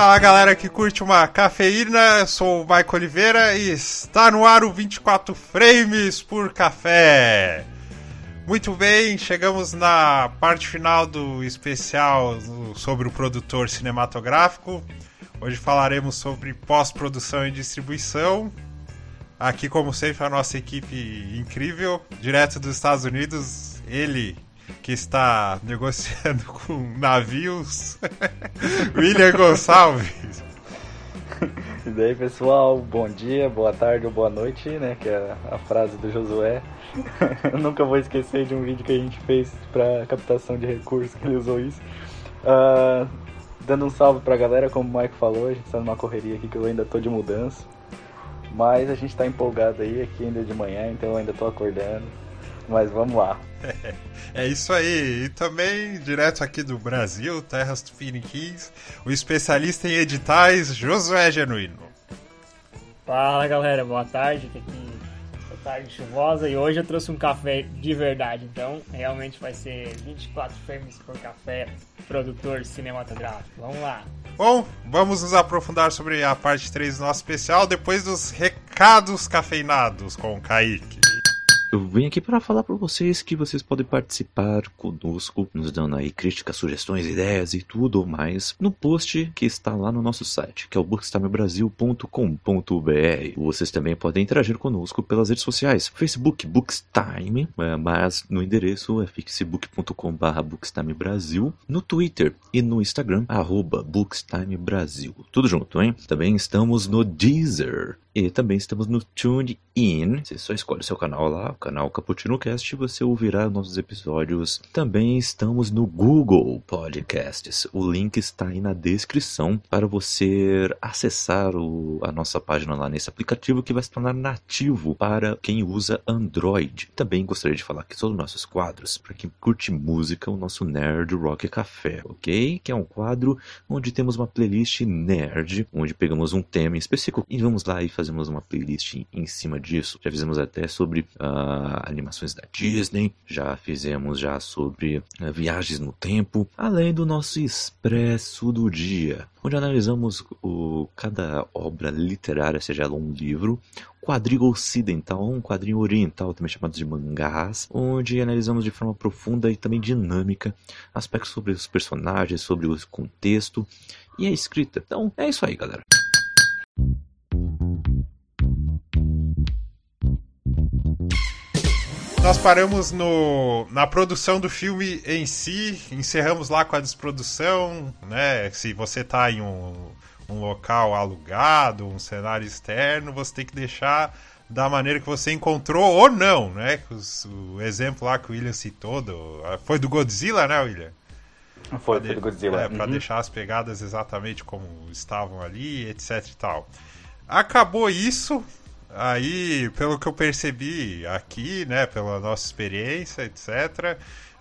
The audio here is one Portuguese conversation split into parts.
Fala galera que curte uma cafeína, sou o Maico Oliveira e está no ar o 24 frames por café. Muito bem, chegamos na parte final do especial sobre o produtor cinematográfico. Hoje falaremos sobre pós-produção e distribuição. Aqui, como sempre, a nossa equipe incrível, direto dos Estados Unidos, ele que está negociando com navios, William Gonçalves. E daí, pessoal, bom dia, boa tarde ou boa noite, né? Que é a frase do Josué. Eu nunca vou esquecer de um vídeo que a gente fez para captação de recursos que ele usou isso. Uh, dando um salve pra galera, como o Mike falou, a gente tá numa correria aqui que eu ainda tô de mudança. Mas a gente tá empolgado aí, aqui ainda de manhã, então eu ainda tô acordando. Mas vamos lá. É, isso aí. E também, direto aqui do Brasil, terras do Piniquins, o especialista em editais, Josué Genuíno. Fala galera, boa tarde. Aqui é tarde chuvosa e hoje eu trouxe um café de verdade. Então, realmente vai ser 24 frames por café, produtor cinematográfico. Vamos lá. Bom, vamos nos aprofundar sobre a parte 3 do nosso especial depois dos recados cafeinados com o Kaique. Eu vim aqui para falar para vocês que vocês podem participar conosco, nos dando aí críticas, sugestões, ideias e tudo mais no post que está lá no nosso site, que é o bookstimebrasil.com.br. Vocês também podem interagir conosco pelas redes sociais, Facebook Bookstime, é, mas no endereço é facebook.com.br bookstimebrasil, no Twitter e no Instagram, arroba bookstimebrasil. Tudo junto, hein? Também estamos no Deezer. E também estamos no TuneIn. Você só escolhe o seu canal lá, o canal Cappuccino Cast, você ouvirá nossos episódios. Também estamos no Google Podcasts. O link está aí na descrição para você acessar o, a nossa página lá nesse aplicativo que vai se tornar nativo para quem usa Android. Também gostaria de falar que todos os nossos quadros, para quem curte música, o nosso Nerd Rock Café, ok? Que é um quadro onde temos uma playlist nerd, onde pegamos um tema específico e vamos lá e fazemos uma playlist em cima disso. Já fizemos até sobre uh, animações da Disney, já fizemos já sobre uh, viagens no tempo, além do nosso expresso do dia, onde analisamos o, cada obra literária, seja ela um livro, quadrinho ocidental, um quadrinho oriental, também chamado de mangás, onde analisamos de forma profunda e também dinâmica aspectos sobre os personagens, sobre o contexto e a escrita. Então é isso aí, galera. Nós paramos no, na produção do filme em si, encerramos lá com a desprodução, né? Se você está em um, um local alugado, um cenário externo, você tem que deixar da maneira que você encontrou ou não, né? O, o exemplo lá que o William citou do, foi do Godzilla, né, William? Foi, foi do Godzilla. É, para uhum. deixar as pegadas exatamente como estavam ali, etc e tal. Acabou isso, Aí, pelo que eu percebi aqui, né, pela nossa experiência, etc.,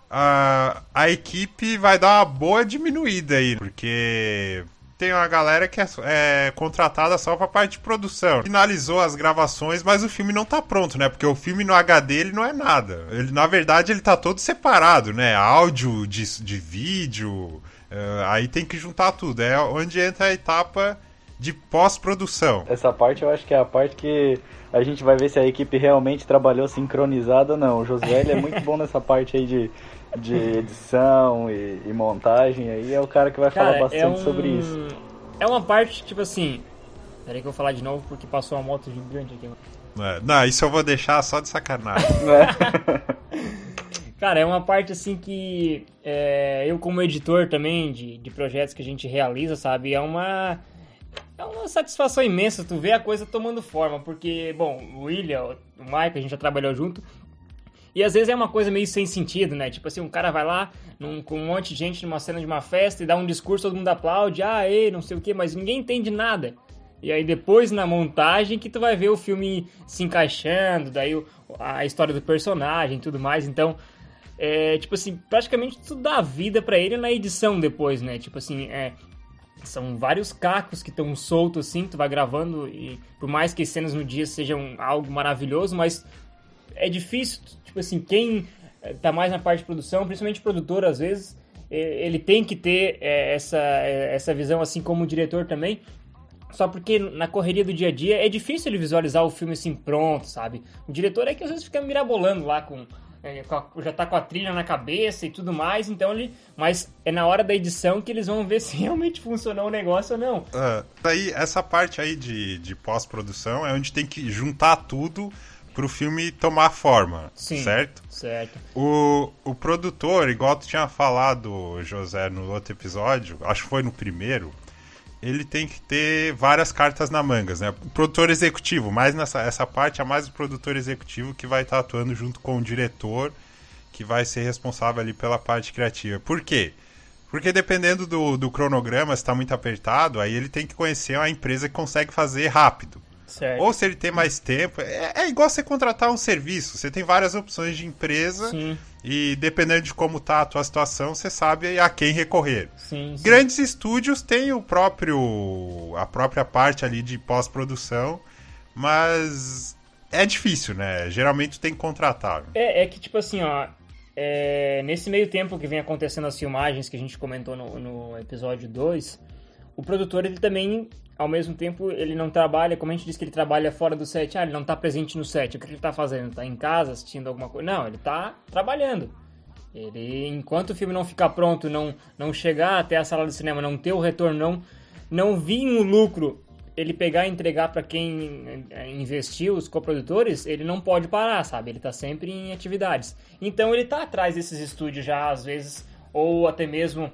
a, a equipe vai dar uma boa diminuída aí, porque tem uma galera que é, é contratada só pra parte de produção. Finalizou as gravações, mas o filme não tá pronto, né? Porque o filme no HD ele não é nada. Ele, na verdade, ele tá todo separado, né? Áudio de, de vídeo. Uh, aí tem que juntar tudo. É onde entra a etapa de pós-produção. Essa parte eu acho que é a parte que a gente vai ver se a equipe realmente trabalhou sincronizada ou não. O Josué é muito bom nessa parte aí de, de edição e, e, montagem. Aí é o cara que vai cara, falar é bastante é um... sobre isso. É uma parte, tipo assim. Peraí que eu vou falar de novo porque passou uma moto gigante aqui. É, não, isso eu vou deixar só de sacanagem. É. Cara, é uma parte assim que é, eu como editor também de, de projetos que a gente realiza, sabe, é uma é uma satisfação imensa tu ver a coisa tomando forma, porque, bom, o William, o Mike, a gente já trabalhou junto, e às vezes é uma coisa meio sem sentido, né? Tipo assim, um cara vai lá num, com um monte de gente numa cena de uma festa e dá um discurso, todo mundo aplaude, ah, ei, não sei o que, mas ninguém entende nada. E aí depois na montagem que tu vai ver o filme se encaixando, daí a história do personagem e tudo mais. Então, é, tipo assim, praticamente tu dá vida para ele na edição depois, né? Tipo assim, é, são vários cacos que estão soltos assim, tu vai gravando e por mais que cenas no dia sejam algo maravilhoso, mas é difícil, tipo assim, quem eh, tá mais na parte de produção, principalmente produtor às vezes, ele tem que ter é, essa, essa visão, assim como o diretor também, só porque na correria do dia a dia é difícil ele visualizar o filme assim pronto, sabe? O diretor é que às vezes fica mirabolando lá com, é, já tá com a trilha na cabeça e tudo mais, então ele. Mas é na hora da edição que eles vão ver se realmente funcionou o negócio ou não. Uh, aí, essa parte aí de, de pós-produção é onde tem que juntar tudo pro filme tomar forma, Sim, certo? Certo. O, o produtor, igual tu tinha falado, José, no outro episódio, acho que foi no primeiro, ele tem que ter várias cartas na mangas, né? O produtor executivo, mais nessa essa parte é mais o produtor executivo que vai estar atuando junto com o diretor, que vai ser responsável ali pela parte criativa. Por quê? Porque dependendo do, do cronograma, se está muito apertado, aí ele tem que conhecer uma empresa que consegue fazer rápido. Certo. Ou se ele tem mais tempo. É, é, igual você contratar um serviço. Você tem várias opções de empresa. Sim. E dependendo de como tá a tua situação, você sabe a quem recorrer. Sim, sim. Grandes estúdios têm o próprio. a própria parte ali de pós-produção. Mas é difícil, né? Geralmente tem que contratar. É, é que, tipo assim, ó. É, nesse meio tempo que vem acontecendo as filmagens que a gente comentou no, no episódio 2, o produtor ele também ao mesmo tempo ele não trabalha, como a gente disse que ele trabalha fora do set, ah, ele não está presente no set, o que ele está fazendo? Está em casa assistindo alguma coisa? Não, ele está trabalhando. Ele, enquanto o filme não ficar pronto, não, não chegar até a sala de cinema, não ter o retorno, não, não vir um lucro, ele pegar e entregar para quem eh, investiu, os coprodutores, ele não pode parar, sabe? Ele está sempre em atividades. Então ele está atrás desses estúdios já, às vezes, ou até mesmo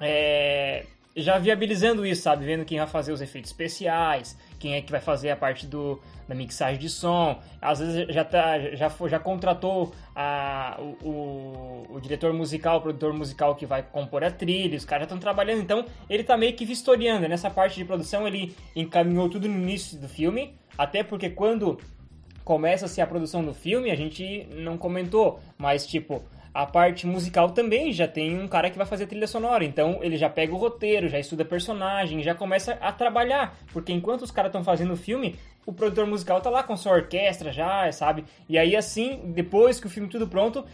é, já viabilizando isso, sabe? Vendo quem vai fazer os efeitos especiais, quem é que vai fazer a parte do, da mixagem de som. Às vezes já, tá, já, já contratou a, o, o, o diretor musical, o produtor musical que vai compor a trilha, os caras já estão trabalhando, então ele tá meio que vistoriando. Nessa parte de produção ele encaminhou tudo no início do filme, até porque quando começa-se a produção do filme, a gente não comentou, mas tipo, a parte musical também já tem um cara que vai fazer trilha sonora, então ele já pega o roteiro, já estuda personagem, já começa a trabalhar, porque enquanto os caras estão fazendo o filme, o produtor musical tá lá com sua orquestra já, sabe? E aí assim, depois que o filme tudo pronto,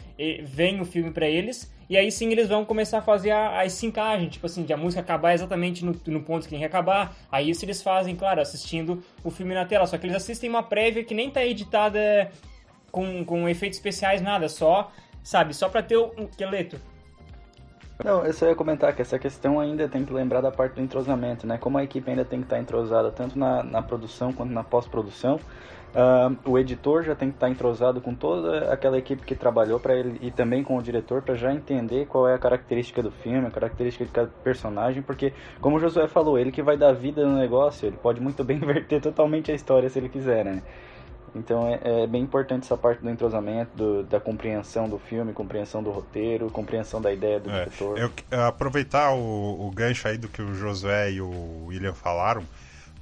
vem o filme para eles, e aí sim eles vão começar a fazer a, a sincagem, tipo assim, de a música acabar exatamente no, no ponto que tem que acabar. Aí isso eles fazem, claro, assistindo o filme na tela, só que eles assistem uma prévia que nem tá editada com, com efeitos especiais, nada, só sabe? Só para ter um esqueleto. Não, eu só ia comentar que essa questão ainda tem que lembrar da parte do entrosamento, né? Como a equipe ainda tem que estar entrosada tanto na, na produção quanto na pós-produção, uh, o editor já tem que estar entrosado com toda aquela equipe que trabalhou para ele e também com o diretor para já entender qual é a característica do filme, a característica de cada personagem, porque como o Josué falou, ele que vai dar vida no negócio, ele pode muito bem inverter totalmente a história se ele quiser, né? Então é, é, bem importante essa parte do entrosamento, do, da compreensão do filme, compreensão do roteiro, compreensão da ideia do é, diretor. Eu, aproveitar o, o, gancho aí do que o Josué e o William falaram,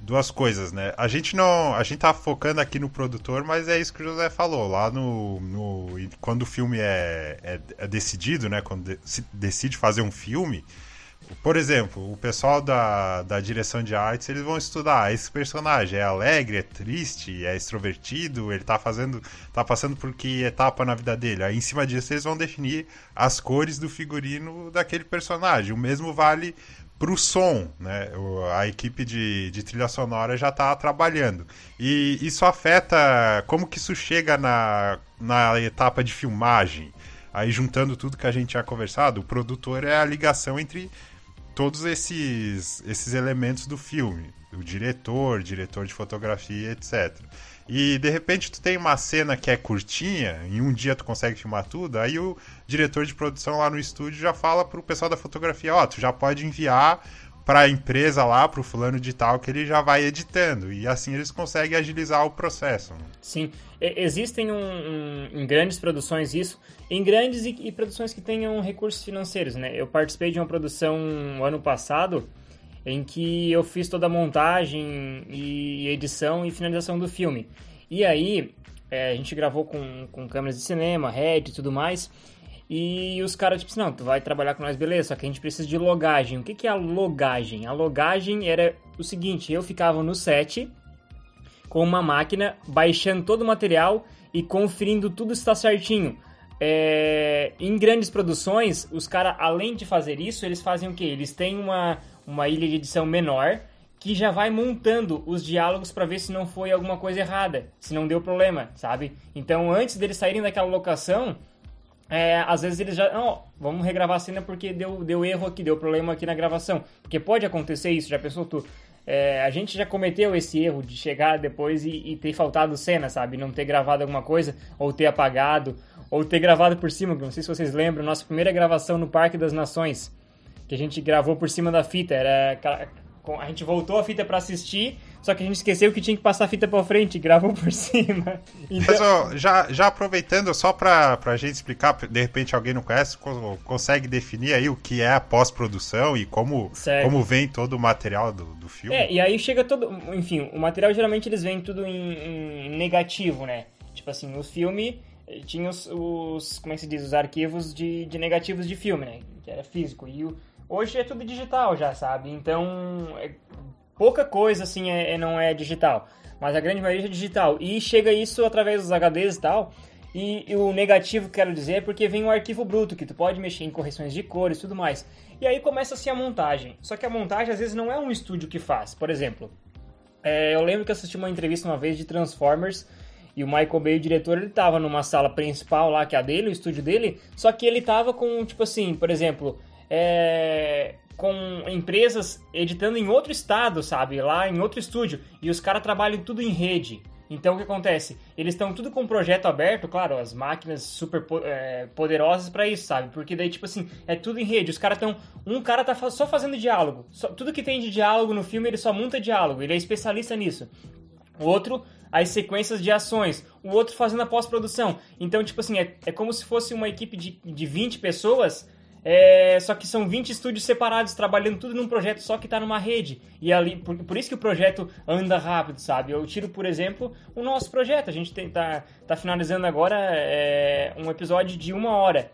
duas coisas, né? A gente não, a gente tá focando aqui no produtor, mas é isso que o José falou lá no, no quando o filme é, é, é decidido, né? Quando de, se decide fazer um filme por exemplo, o pessoal da, da direção de artes, eles vão estudar esse personagem é alegre, é triste, é extrovertido, ele tá fazendo, tá passando por que etapa na vida dele. Aí em cima disso eles vão definir as cores do figurino daquele personagem. O mesmo vale pro som, né? A equipe de, de trilha sonora já está trabalhando. E isso afeta como que isso chega na, na etapa de filmagem. Aí juntando tudo que a gente tinha conversado, o produtor é a ligação entre todos esses, esses elementos do filme. O diretor, diretor de fotografia, etc. E de repente tu tem uma cena que é curtinha, em um dia tu consegue filmar tudo, aí o diretor de produção lá no estúdio já fala pro pessoal da fotografia, ó, oh, tu já pode enviar para a empresa lá, para o fulano de tal, que ele já vai editando. E assim eles conseguem agilizar o processo. Sim, existem um, um, em grandes produções isso, em grandes e, e, produções que tenham recursos financeiros, né? Eu participei de uma produção ano passado em que eu fiz toda a montagem e edição e finalização do filme. E aí, é, a gente gravou com, com câmeras de cinema, RED e tudo mais. E os caras, tipo assim, não, tu vai trabalhar com nós, beleza, só que a gente precisa de logagem. O que, que é a logagem? A logagem era o seguinte, eu ficava no set com uma máquina, baixando todo o material e conferindo tudo está certinho. é, em grandes produções, os caras, além de fazer isso, eles fazem o quê? Eles têm uma, uma ilha de edição menor que já vai montando os diálogos para ver se não foi alguma coisa errada, se não deu problema, sabe? Então, antes deles saírem daquela locação, é, às vezes eles já. Não, vamos regravar a cena porque deu, deu erro aqui, deu problema aqui na gravação. Porque pode acontecer isso, já pensou tu? É, a gente já cometeu esse erro de chegar depois e, e, ter faltado cena, sabe? Não ter gravado alguma coisa, ou ter apagado, ou ter gravado por cima. Não sei se vocês lembram, nossa primeira gravação no Parque das Nações, que a gente gravou por cima da fita. Era a gente voltou a fita para assistir, só que a gente esqueceu que tinha que passar a fita para frente, e gravou por cima. Então... Mas ó, já, já aproveitando, só pra, pra gente explicar, de repente alguém não conhece, consegue definir aí o que é a pós-produção e como, como vem todo o material do, do filme? É, e aí chega todo. Enfim, o material geralmente eles vêm tudo em, em negativo, né? Tipo assim, o filme eh, tinha os, os, como é que se diz, os arquivos de, de negativos de filme, né? Que era físico. E o, Hoje é tudo digital já, sabe? Então, é, pouca coisa assim é, é, não é digital. Mas a grande maioria é digital. E chega isso através dos HDs e tal. E, e o negativo, quero dizer, é porque vem um arquivo bruto, que tu pode mexer em correções de cores e tudo mais. E aí começa-se a montagem. Só que a montagem às vezes não é um estúdio que faz. Por exemplo, é, eu lembro que assisti uma entrevista uma vez de Transformers e o Michael Bay, o diretor, ele tava numa sala principal lá, que é a dele, o estúdio dele, só que ele tava com, tipo assim, por exemplo, é, com empresas editando em outro estado, sabe? Lá em outro estúdio. E os caras trabalham tudo em rede. Então o que acontece? Eles estão tudo com o projeto aberto, claro, as máquinas super é, poderosas para isso, sabe? Porque daí, tipo assim, é tudo em rede. Os caras estão. Um cara tá só fazendo diálogo. Só, tudo que tem de diálogo no filme, ele só monta diálogo. Ele é especialista nisso. O outro, as sequências de ações. O outro fazendo a pós-produção. Então, tipo assim, é, é como se fosse uma equipe de, de 20 pessoas é, só que são 20 estúdios separados, trabalhando tudo num projeto só que está numa rede. E ali, por, por, isso que o projeto anda rápido, sabe? Eu tiro, por exemplo, o nosso projeto. A gente está tá finalizando agora é, um episódio de uma hora.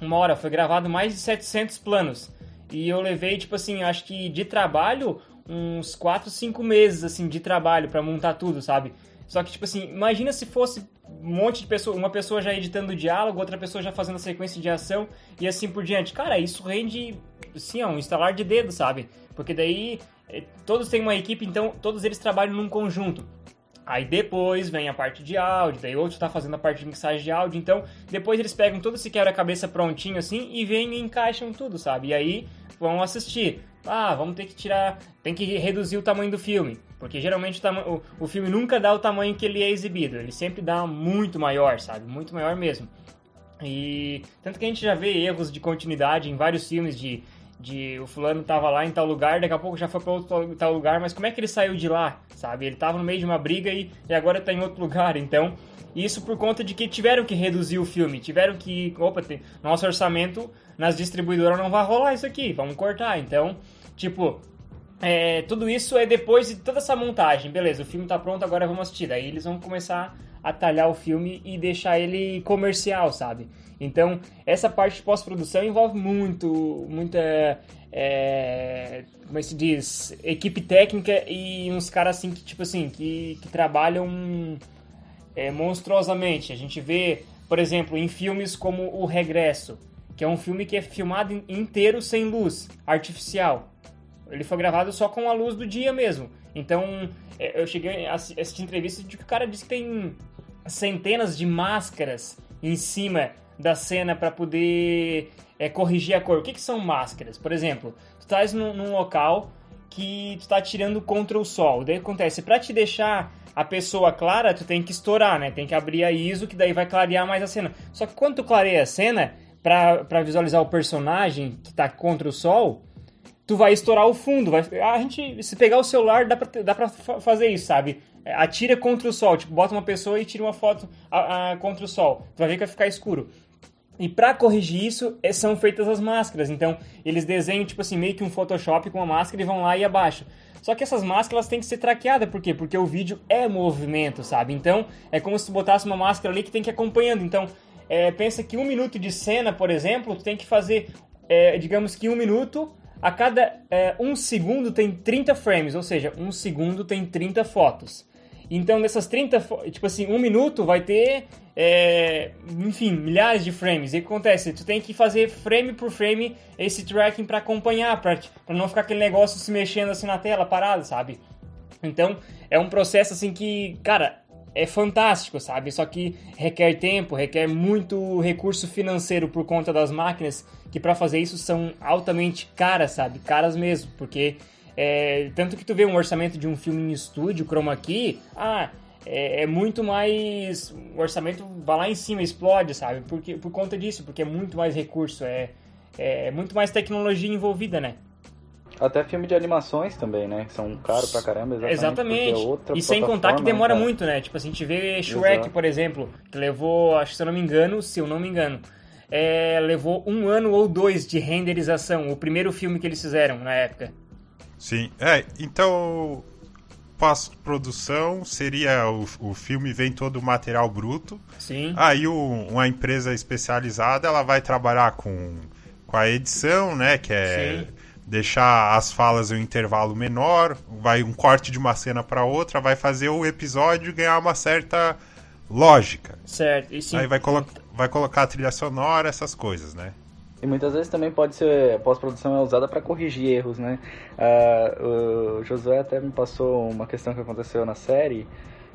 Uma hora, foi gravado mais de 700 planos. E eu levei, tipo assim, acho que de trabalho, uns 4, 5 meses, assim, de trabalho para montar tudo, sabe? Só que, tipo assim, imagina se fosse um monte de pessoa, uma pessoa já editando o diálogo, outra pessoa já fazendo a sequência de ação e assim por diante. Cara, isso rende, assim, ó, um instalar de dedo, sabe? Porque daí eh, todos têm uma equipe, então todos eles trabalham num conjunto. Aí depois vem a parte de áudio, daí outro está fazendo a parte de mixagem de áudio, então depois eles pegam todo esse quebra-cabeça prontinho assim e vêm e encaixam tudo, sabe? E aí vão assistir. Ah, vamos ter que tirar, tem que reduzir o tamanho do filme. Porque geralmente o, o, filme nunca dá o tamanho que ele é exibido, ele sempre dá muito maior, sabe? Muito maior mesmo. E tanto que a gente já vê erros de continuidade em vários filmes de, de o fulano tava lá em tal lugar, daqui a pouco já foi para outro tal lugar, mas como é que ele saiu de lá, sabe? Ele tava no meio de uma briga e, e agora tá em outro lugar, então isso por conta de que tiveram que reduzir o filme, tiveram que, opa, tem, nosso orçamento nas distribuidoras não vai rolar isso aqui, vamos cortar. Então, tipo, é, tudo isso é depois de toda essa montagem. Beleza, o filme tá pronto, agora vamos assistir. Daí eles vão começar a talhar o filme e deixar ele comercial, sabe? Então, essa parte de pós-produção envolve muito, muita, é, como é se diz, equipe técnica e uns caras assim que, tipo assim, que, que trabalham é, monstruosamente. A gente vê, por exemplo, em filmes como O Regresso, que é um filme que é filmado inteiro sem luz artificial. Ele foi gravado só com a luz do dia mesmo. Então, é, eu cheguei a assistir entrevista de que o cara disse que tem centenas de máscaras em cima da cena para poder é, corrigir a cor. O que, que são máscaras? Por exemplo, tu estás num, num, local que tu está tirando contra o sol. Daí acontece, para te deixar a pessoa clara, tu tem que estourar, né? Tem que abrir a ISO, que daí vai clarear mais a cena. Só que quando tu clareia a cena, para visualizar o personagem que está contra o sol, tu vai estourar o fundo. Vai, a gente, se pegar o celular, dá pra, dá pra fazer isso, sabe? É, atira contra o sol, tipo, bota uma pessoa e tira uma foto a, a, contra o sol. Tu vai ver que vai ficar escuro. E para corrigir isso, é, são feitas as máscaras. Então, eles desenham, tipo assim, meio que um Photoshop com uma máscara e vão lá e abaixo. Só que essas máscaras têm que ser traqueadas, por quê? Porque o vídeo é movimento, sabe? Então, é como se tu botasse uma máscara ali que tem que ir acompanhando. Então, é, pensa que um minuto de cena, por exemplo, tu tem que fazer, é, digamos que um minuto a cada é, um segundo tem 30 frames, ou seja, um segundo tem 30 fotos. Então, dessas 30, tipo assim, um minuto vai ter, é, enfim, milhares de frames. E o que acontece? Tu tem que fazer frame por frame esse tracking para acompanhar, para não ficar aquele negócio se mexendo assim na tela, parado, sabe? Então, é um processo assim que, cara, é fantástico, sabe? Só que requer tempo, requer muito recurso financeiro por conta das máquinas, que para fazer isso são altamente caras, sabe? Caras mesmo, porque é, tanto que tu vê um orçamento de um filme em estúdio, chroma key, ah, é, é, muito mais. O orçamento vai lá em cima, explode, sabe? Porque, por conta disso, porque é muito mais recurso, é, é muito mais tecnologia envolvida, né? Até filme de animações também, né? Que são caros pra caramba, exatamente. Exatamente. É e sem contar que demora né, muito, né? Tipo assim, a gente vê Shrek, Exato. por exemplo, que levou, acho que se eu não me engano, se eu não me engano, é, levou um ano ou dois de renderização, o primeiro filme que eles fizeram na época. Sim, é, então pós-produção seria o, o filme vem todo o material bruto. Sim. Aí o, uma empresa especializada ela vai trabalhar com, com a edição, né? Que é Sim deixar as falas em um intervalo menor, vai um corte de uma cena para outra, vai fazer o episódio ganhar uma certa lógica. Certo, e sim. Aí vai, colo vai colocar a trilha sonora, essas coisas, né? E muitas vezes também pode ser, pós-produção é usada para corrigir erros, né? Uh, o Josué até me passou uma questão que aconteceu na série,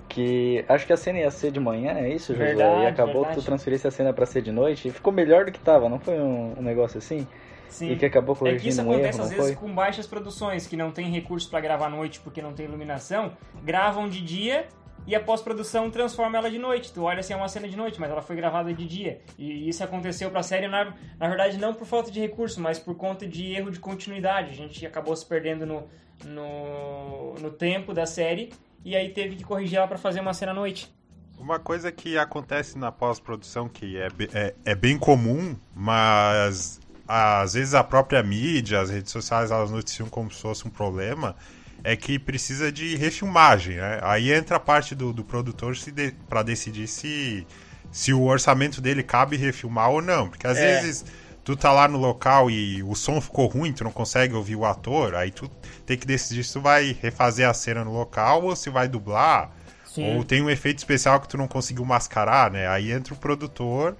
que acho que a cena ia ser de manhã, é isso, Josué? Verdade, e acabou verdade. que tu transferisse a cena para ser de noite e ficou melhor do que tava, não foi um, um negócio assim? Sim. E que acabou corrigindo É que isso acontece um erro, às vezes foi? com baixas produções que não tem recurso para gravar à noite porque não tem iluminação, gravam de dia e a pós-produção transforma ela de noite. Tu olha assim, é uma cena de noite, mas ela foi gravada de dia. E isso aconteceu pra série, na, na verdade, não por falta de recurso, mas por conta de erro de continuidade. A gente acabou se perdendo no, no, no tempo da série e aí teve que corrigir ela pra fazer uma cena à noite. Uma coisa que acontece na pós-produção que é, é, é bem comum, mas às vezes a própria mídia, as redes sociais, elas noticiam como se fosse um problema, é que precisa de refilmagem, né? Aí entra a parte do, do produtor de, para decidir se, se o orçamento dele cabe refilmar ou não. Porque às É. vezes tu tá lá no local e o som ficou ruim, tu não consegue ouvir o ator, aí tu tem que decidir se tu vai refazer a cena no local ou se vai dublar. Sim. Ou tem um efeito especial que tu não conseguiu mascarar, né? Aí entra o produtor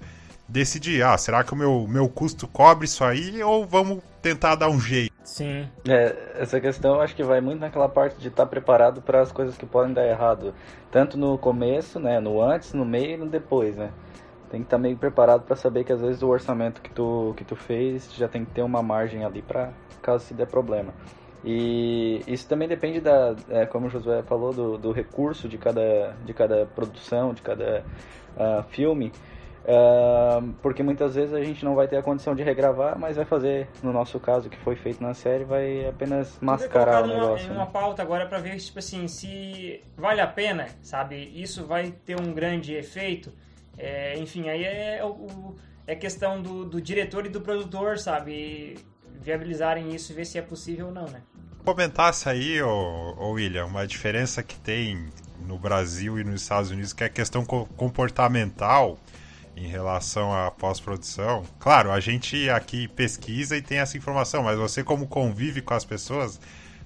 decidir, ah, será que o meu, meu custo cobre isso aí ou vamos tentar dar um jeito? Sim. É, essa questão eu acho que vai muito naquela parte de estar preparado para as coisas que podem dar errado, tanto no começo, né, no antes, no meio e no depois, né? Tem que estar meio preparado para saber que às vezes o orçamento que tu que tu fez já tem que ter uma margem ali para caso se der problema. E isso também depende da, é, como o Josué falou, do, do recurso de cada de cada produção, de cada ah, filme. Porque muitas vezes a gente não vai ter a condição de regravar, mas vai fazer, no nosso caso, o que foi feito na série, vai apenas mascarar o negócio. Numa, em né? uma pauta agora pra ver, tipo assim, se vale a pena, sabe? Isso vai ter um grande efeito. É, enfim, aí é, o, é questão do, do diretor e do produtor, sabe? Viabilizarem isso e ver se é possível ou não, né? Comentasse aí, ô, ô William, uma diferença que tem no Brasil e nos Estados Unidos, que é a questão co- comportamental em relação à pós-produção. Claro, a gente aqui pesquisa e tem essa informação, mas você como convive com as pessoas,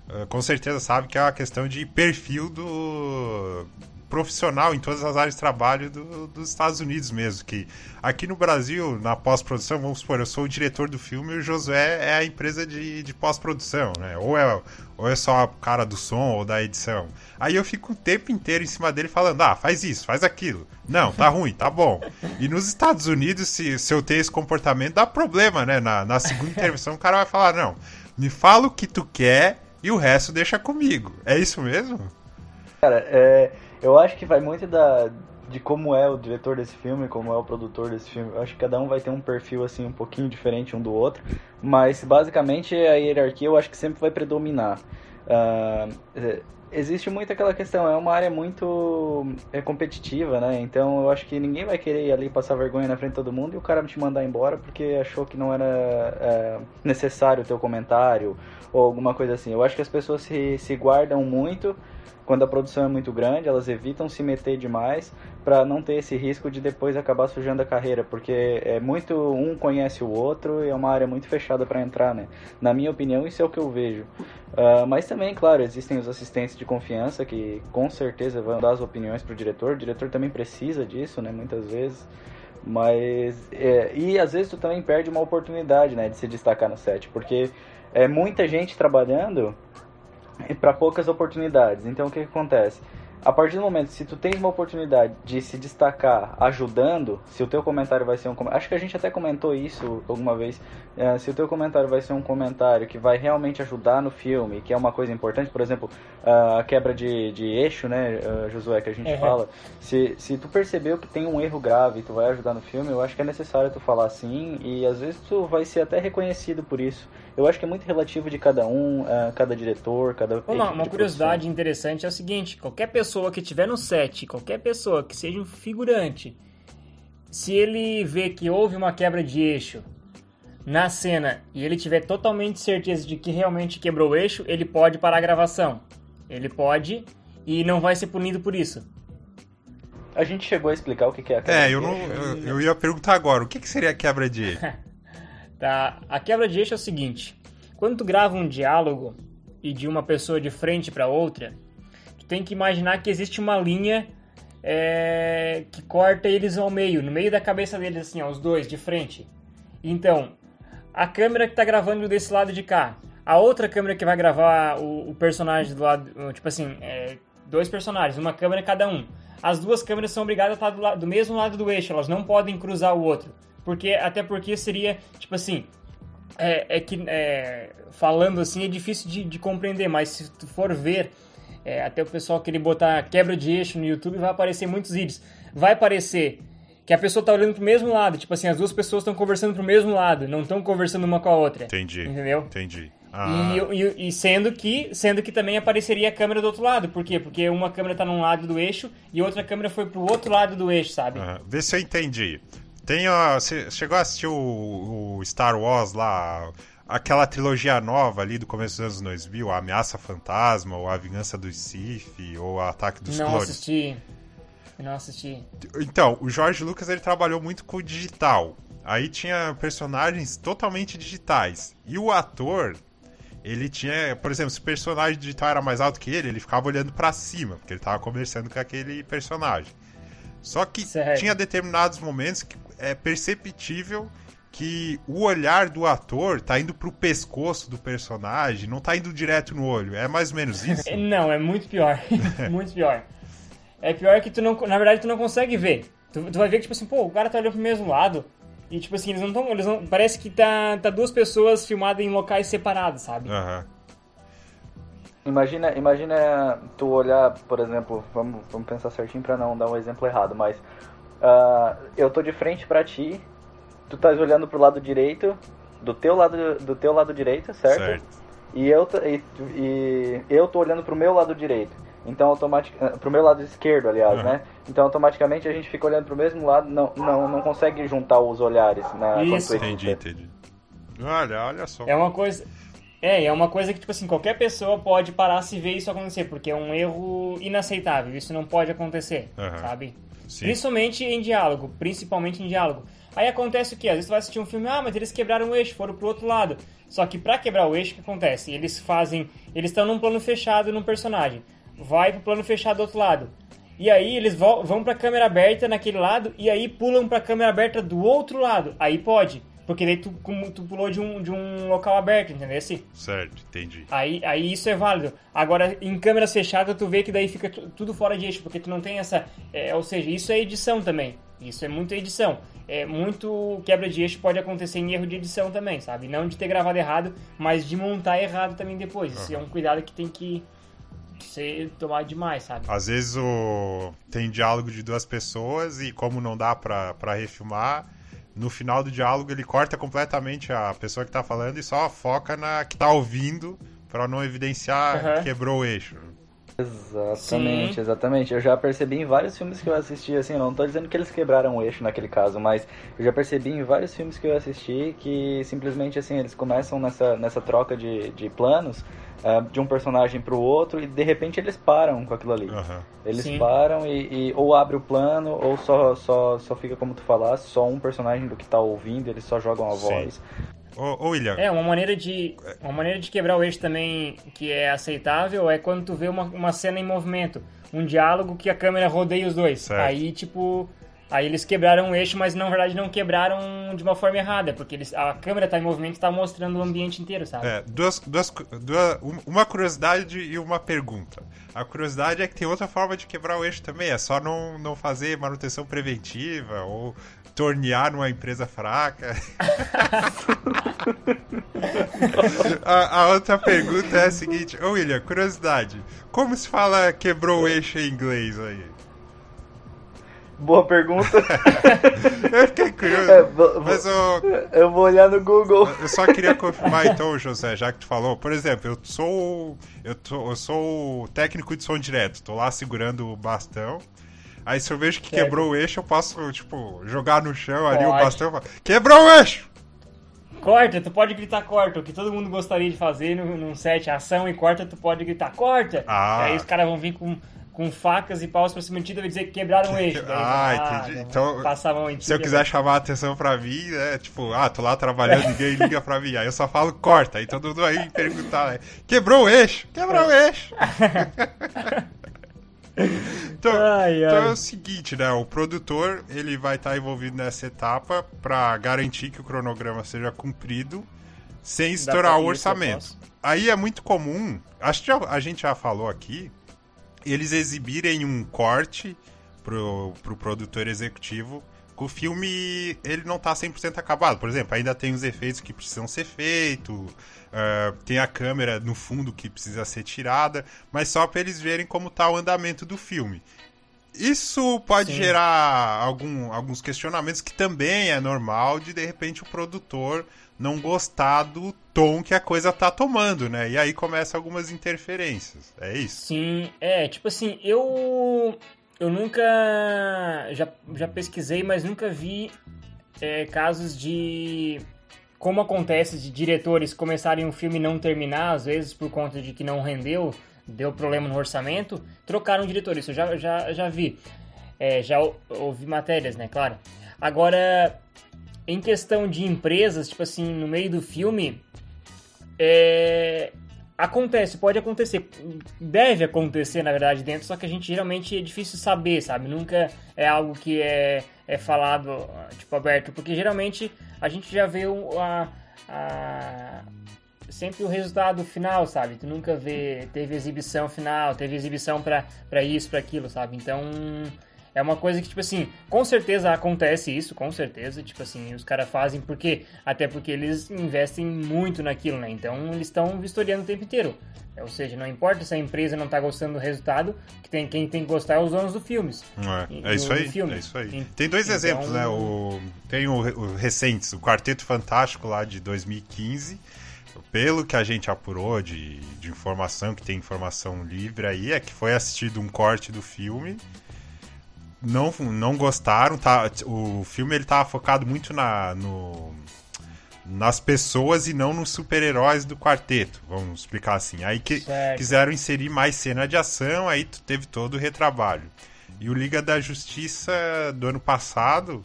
eh, com certeza sabe que é uma questão de perfil do profissional em todas as áreas de trabalho do- dos Estados Unidos mesmo, que aqui no Brasil, na pós-produção, vamos supor, eu sou o diretor do filme e o Josué é a empresa de, de pós-produção, né? Ou é, ou é só o cara do som ou da edição. Aí eu fico o tempo inteiro em cima dele falando, ah, faz isso, faz aquilo. Não, tá ruim, tá bom. E nos Estados Unidos, se, se eu ter esse comportamento, dá problema, né? Na, na segunda intervenção, o cara vai falar, não, me fala o que tu quer e o resto deixa comigo. É isso mesmo? Cara, é, eu acho que vai muito da, de como é o diretor desse filme, como é o produtor desse filme. Eu acho que cada um vai ter um perfil assim um pouquinho diferente um do outro, mas basicamente a hierarquia eu acho que sempre vai predominar. É, existe muito aquela questão, é uma área muito é, competitiva, né? Então eu acho que ninguém vai querer ir ali passar vergonha na frente de todo mundo e o cara te mandar embora porque achou que não era é, necessário o teu comentário ou alguma coisa assim. Eu acho que as pessoas se, se guardam muito quando a produção é muito grande, elas evitam se meter demais para não ter esse risco de depois acabar sujando a carreira, porque é muito um conhece o outro e é uma área muito fechada para entrar, né? Na minha opinião, isso é o que eu vejo. Ah, mas também, claro, existem os assistentes de confiança que com certeza vão dar as opiniões pro diretor. O diretor também precisa disso, né? Muitas vezes. Mas. É, e às vezes tu também perde uma oportunidade, né? De se destacar no set. Porque é muita gente trabalhando para poucas oportunidades. Então o que, que acontece? a partir do momento, se tu tens uma oportunidade de se destacar ajudando, se o teu comentário vai ser um acho que a gente até comentou isso alguma vez, é, se o teu comentário vai ser um comentário que vai realmente ajudar no filme, que é uma coisa importante, por exemplo, a quebra de, de eixo, né, uh, Josué, que a gente uhum. fala, se, se tu percebeu que tem um erro grave e tu vai ajudar no filme, eu acho que é necessário tu falar assim, e às vezes tu vai ser até reconhecido por isso. Eu acho que é muito relativo de cada um, uh, cada diretor, cada. Uma, uma curiosidade interessante é o seguinte: qualquer pessoa que estiver no set, qualquer pessoa que seja um figurante, se ele vê que houve uma quebra de eixo na cena e ele tiver totalmente certeza de que realmente quebrou o eixo, ele pode parar a gravação. Ele pode e não vai ser punido por isso. A gente chegou a explicar o que é a quebra é, de eu eixo. É, eu, eu ia perguntar agora, o que seria a quebra de eixo? Tá? A quebra de eixo é o seguinte: quando tu grava um diálogo e de uma pessoa de frente para outra, tu tem que imaginar que existe uma linha é, que corta eles ao meio, no meio da cabeça deles, assim, ó, os dois de frente. Então, a câmera que tá gravando desse lado de cá, a outra câmera que vai gravar o, o personagem do lado, tipo assim, é, dois personagens, uma câmera cada um. As duas câmeras são obrigadas a estar do, lado, do mesmo lado do eixo, elas não podem cruzar o outro. Porque, até porque seria, tipo assim, é, é que é, falando assim é difícil de, de, compreender, mas se tu for ver, é, até o pessoal querer botar quebra de eixo no YouTube, vai aparecer muitos vídeos. Vai aparecer que a pessoa tá olhando pro mesmo lado, tipo assim, as duas pessoas estão conversando pro mesmo lado, não estão conversando uma com a outra. Entendi. Entendeu? Entendi. Ah. E, e, e, sendo que sendo que também apareceria a câmera do outro lado. Por quê? Porque uma câmera tá num lado do eixo e outra câmera foi pro outro lado do eixo, sabe? Ah, vê se eu entendi. Tem, ó, você chegou a assistir o, o, Star Wars lá, aquela trilogia nova ali do começo dos anos 2000, a Ameaça Fantasma, ou a Vingança dos Sith, ou o Ataque dos Não Clones? Não assisti. Não assisti. Então, o George Lucas ele trabalhou muito com o digital. Aí tinha personagens totalmente digitais. E o ator, ele tinha, por exemplo, se o personagem digital era mais alto que ele, ele ficava olhando para cima, porque ele tava conversando com aquele personagem. Só que certo. tinha determinados momentos que é perceptível que o olhar do ator tá indo pro pescoço do personagem, não tá indo direto no olho. É mais ou menos isso? não, é muito pior. muito pior. É pior que tu não. Na verdade, tu não consegue ver. Tu, tu, vai ver que, tipo assim, pô, o cara tá olhando pro mesmo lado. E, tipo assim, eles não estão. Eles não, parece que tá, tá duas pessoas filmadas em locais separados, sabe? Aham. Uhum. Imagina, imagina tu olhar, por exemplo, vamos, vamos pensar certinho para não dar um exemplo errado, mas uh, eu tô de frente para ti, tu estás olhando pro lado direito, do teu lado, do teu lado direito, certo? certo. E eu e, e eu tô olhando pro meu lado direito. Então automaticamente ah, pro meu lado esquerdo, aliás, uhum. né? Então automaticamente a gente fica olhando pro mesmo lado, não não, não consegue juntar os olhares na Isso. Entendi, entendi. Olha, olha só. É uma coisa é, é uma coisa que, tipo assim, qualquer pessoa pode parar se ver isso acontecer, porque é um erro inaceitável, isso não pode acontecer, uhum. sabe? Sim. Principalmente em diálogo, principalmente em diálogo. Aí acontece o que? Às vezes tu vai assistir um filme, ah, mas eles quebraram o eixo, foram pro outro lado. Só que para quebrar o eixo, o que acontece? Eles fazem. Eles estão num plano fechado num personagem. Vai pro plano fechado do outro lado. E aí eles vão pra câmera aberta naquele lado e aí pulam pra câmera aberta do outro lado. Aí pode. Porque daí tu, tu pulou de um, de um local aberto, entendeu? Assim? Certo, entendi. Aí, aí isso é válido. Agora, em câmeras fechadas, tu vê que daí fica tudo fora de eixo, porque tu não tem essa. É, ou seja, isso é edição também. Isso é muito edição. É muito quebra de eixo pode acontecer em erro de edição também, sabe? Não de ter gravado errado, mas de montar errado também depois. Isso uhum. é um cuidado que tem que ser tomado demais, sabe? Às vezes o... tem diálogo de duas pessoas e como não dá pra, pra refilmar no final do diálogo ele corta completamente a pessoa que tá falando e só foca na que tá ouvindo para não evidenciar uhum. quebrou o eixo. Exatamente, Sim. exatamente. Eu já percebi em vários filmes que eu assisti, assim, não tô dizendo que eles quebraram o eixo naquele caso, mas eu já percebi em vários filmes que eu assisti que simplesmente, assim, eles começam nessa, nessa troca de, de planos uh, de um personagem para o outro e de repente eles param com aquilo ali. Uhum. Eles Sim. param e, e, ou abre o plano ou só, só, só fica como tu falaste, só um personagem do que tá ouvindo, eles só jogam a Sim. voz. Ô, ô, William. É, uma maneira de. Uma maneira de quebrar o eixo também que é aceitável é quando tu vê uma, uma cena em movimento. Um diálogo que a câmera rodeia os dois. Certo. Aí, tipo. Aí eles quebraram o eixo, mas na verdade não quebraram de uma forma errada, porque eles, a câmera tá em movimento e tá mostrando o ambiente inteiro, sabe? É, duas, duas, duas, um- uma curiosidade e uma pergunta. A curiosidade é que tem outra forma de quebrar o eixo também, é só não, não fazer manutenção preventiva ou tornear numa empresa fraca. a, a outra pergunta é a seguinte, ô William, curiosidade, como se fala quebrou o eixo em inglês aí? Boa pergunta. Eu fiquei curioso, É, vou- mas ô, Eu vou olhar no Google. Eu só queria confirmar então, José, já que tu falou. Por exemplo, eu sou eu, tô, eu sou técnico de som direto, tô lá segurando o bastão. Aí se eu vejo que Certo. quebrou o eixo, eu posso, tipo, jogar no chão ali o bastão e falar, quebrou o eixo! Corta, tu pode gritar corta, o que todo mundo gostaria de fazer num, num set ação e corta, tu pode gritar corta. Ah. E aí os caras vão vir com, com facas e paus pra cima de ti e vai dizer que quebraram o eixo. Daí, Ah, entendi. já Então, passar a mão em ti, Se eu já quiser chamar a atenção pra mim, né, tipo, ah, tô lá trabalhando, ninguém liga pra mim. Aí eu só falo corta, aí todo mundo aí perguntar, né, quebrou o eixo? Quebrou o eixo! Então, Ai, então ai. é o seguinte, né? O produtor ele vai estar envolvido nessa etapa para garantir que o cronograma seja cumprido sem estourar o orçamento. Aí é muito comum, acho que já- a gente já falou aqui, eles exibirem um corte pro, pro produtor executivo o filme ele não tá 100% acabado. Por exemplo, ainda tem os efeitos que precisam ser feitos, ah, tem a câmera no fundo que precisa ser tirada, mas só para eles verem como tá o andamento do filme. Isso pode Sim. gerar algum, alguns questionamentos que também é normal de de repente o produtor não gostar do tom que a coisa tá tomando, né? E aí começa algumas interferências. É isso. Sim, é, tipo assim, eu. Eu nunca. Já, já pesquisei, mas nunca vi é, casos de. Como acontece de diretores começarem um filme e não terminar, às vezes por conta de que não rendeu, deu problema no orçamento, trocaram diretor. Isso eu já, já, já vi. É, já ou- ouvi matérias, né, claro. Agora, em questão de empresas, tipo assim, no meio do filme, é, acontece, pode acontecer, deve acontecer na verdade dentro, só que a gente geralmente é difícil saber, sabe? Nunca é algo que é, é falado tipo aberto, porque geralmente a gente já vê a, a- sempre o resultado final, sabe? Tu nunca vê teve exibição final, teve exibição pra isso, pra aquilo, sabe? Então é uma coisa que, tipo assim, com certeza acontece isso, com certeza. Tipo assim, os caras fazem porque. Até porque eles investem muito naquilo, né? Então eles estão vistoriando o tempo inteiro. É, Ou seja, não importa se a empresa não tá gostando do resultado, que tem, quem tem que gostar é os donos do filmes. É, é isso do- aí. É isso aí. Tem dois então- exemplos, né? O, tem o, o recentes, o Quarteto Fantástico lá de 2015. Pelo que a gente apurou de, de informação, que tem informação livre aí, é que foi assistido um corte do filme. Não, não gostaram, tá? O filme ele tava focado muito na, no, nas pessoas e não nos super-heróis do quarteto, vamos explicar assim. Aí que Certo. quiseram inserir mais cena de ação, aí teve todo o retrabalho. E o Liga da Justiça do ano passado,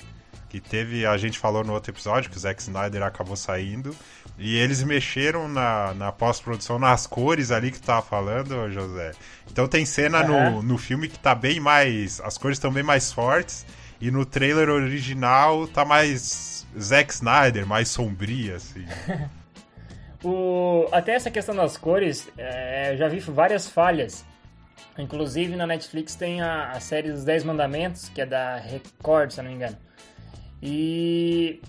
que teve, a gente falou no outro episódio, que o Zack Snyder acabou saindo, e eles mexeram na, na pós-produção, nas cores ali que tu tava falando, José. Então tem cena no, Aham. no filme que tá bem mais. As cores estão bem mais fortes, e no trailer original tá mais Zack Snyder, mais sombria, assim. O, até essa questão das cores, é, eu já vi várias falhas. Inclusive na Netflix tem a, a série dos 10 Mandamentos, que é da Record, se eu não me engano. E,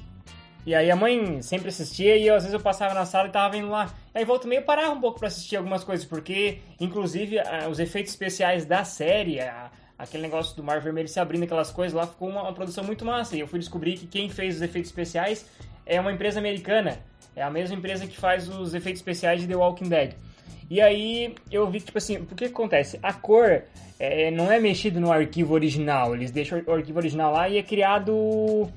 e aí a mãe sempre assistia e eu, às vezes eu passava na sala e tava vendo lá. Aí volta meio parava um pouco pra assistir algumas coisas, porque inclusive a- os efeitos especiais da série, a- aquele negócio do mar vermelho se abrindo, aquelas coisas lá, ficou uma, uma produção muito massa. E eu fui descobrir que quem fez os efeitos especiais é uma empresa americana. É a mesma empresa que faz os efeitos especiais de The Walking Dead. E aí eu vi que, tipo assim, por que acontece? A cor é, não é mexido no arquivo original, eles deixam o arquivo original lá e é criado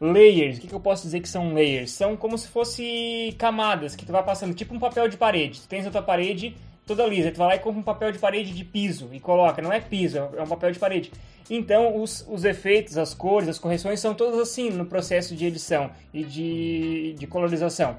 layers. O que, que eu posso dizer que são layers? São como se fosse camadas que tu vai passando, tipo um papel de parede. Tu tens a tua parede, toda lisa. Tu vai lá e compra um papel de parede de piso e coloca. Não é piso, é um papel de parede. Então, os, os efeitos, as cores, as correções são todas assim no processo de edição e de, de colorização.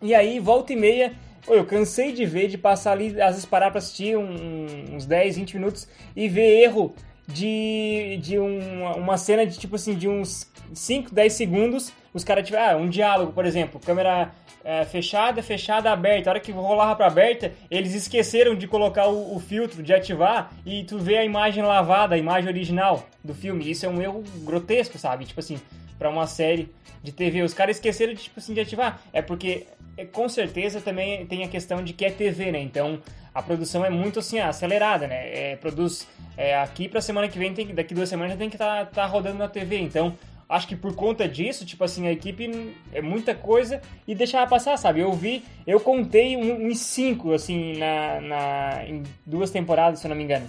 E aí, volta e meia, eu cansei de ver, de passar ali, às vezes parar pra assistir um, uns 10, 20 minutos e ver erro de, de um, uma cena de tipo assim, de uns 5, 10 segundos, os caras tiveram, ah, um diálogo, por exemplo, câmera é, fechada, fechada, aberta. A hora que rolava pra aberta, eles esqueceram de colocar o, o, filtro, de ativar, e tu vê a imagem lavada, a imagem original do filme. Isso é um erro grotesco, sabe? Tipo assim, para uma série de TV. Os caras esqueceram de, tipo assim, de ativar. É porque, é, com certeza, também tem a questão de que é TV, né? Então, a produção é muito assim, acelerada, né? É, produz é, aqui pra semana que vem, tem, daqui duas semanas já tem que estar tá, tá rodando na TV. Então, acho que por conta disso, tipo assim, a equipe é muita coisa e deixava passar, sabe? Eu vi, eu contei uns cinco, assim, na, na, em duas temporadas, se eu não me engano.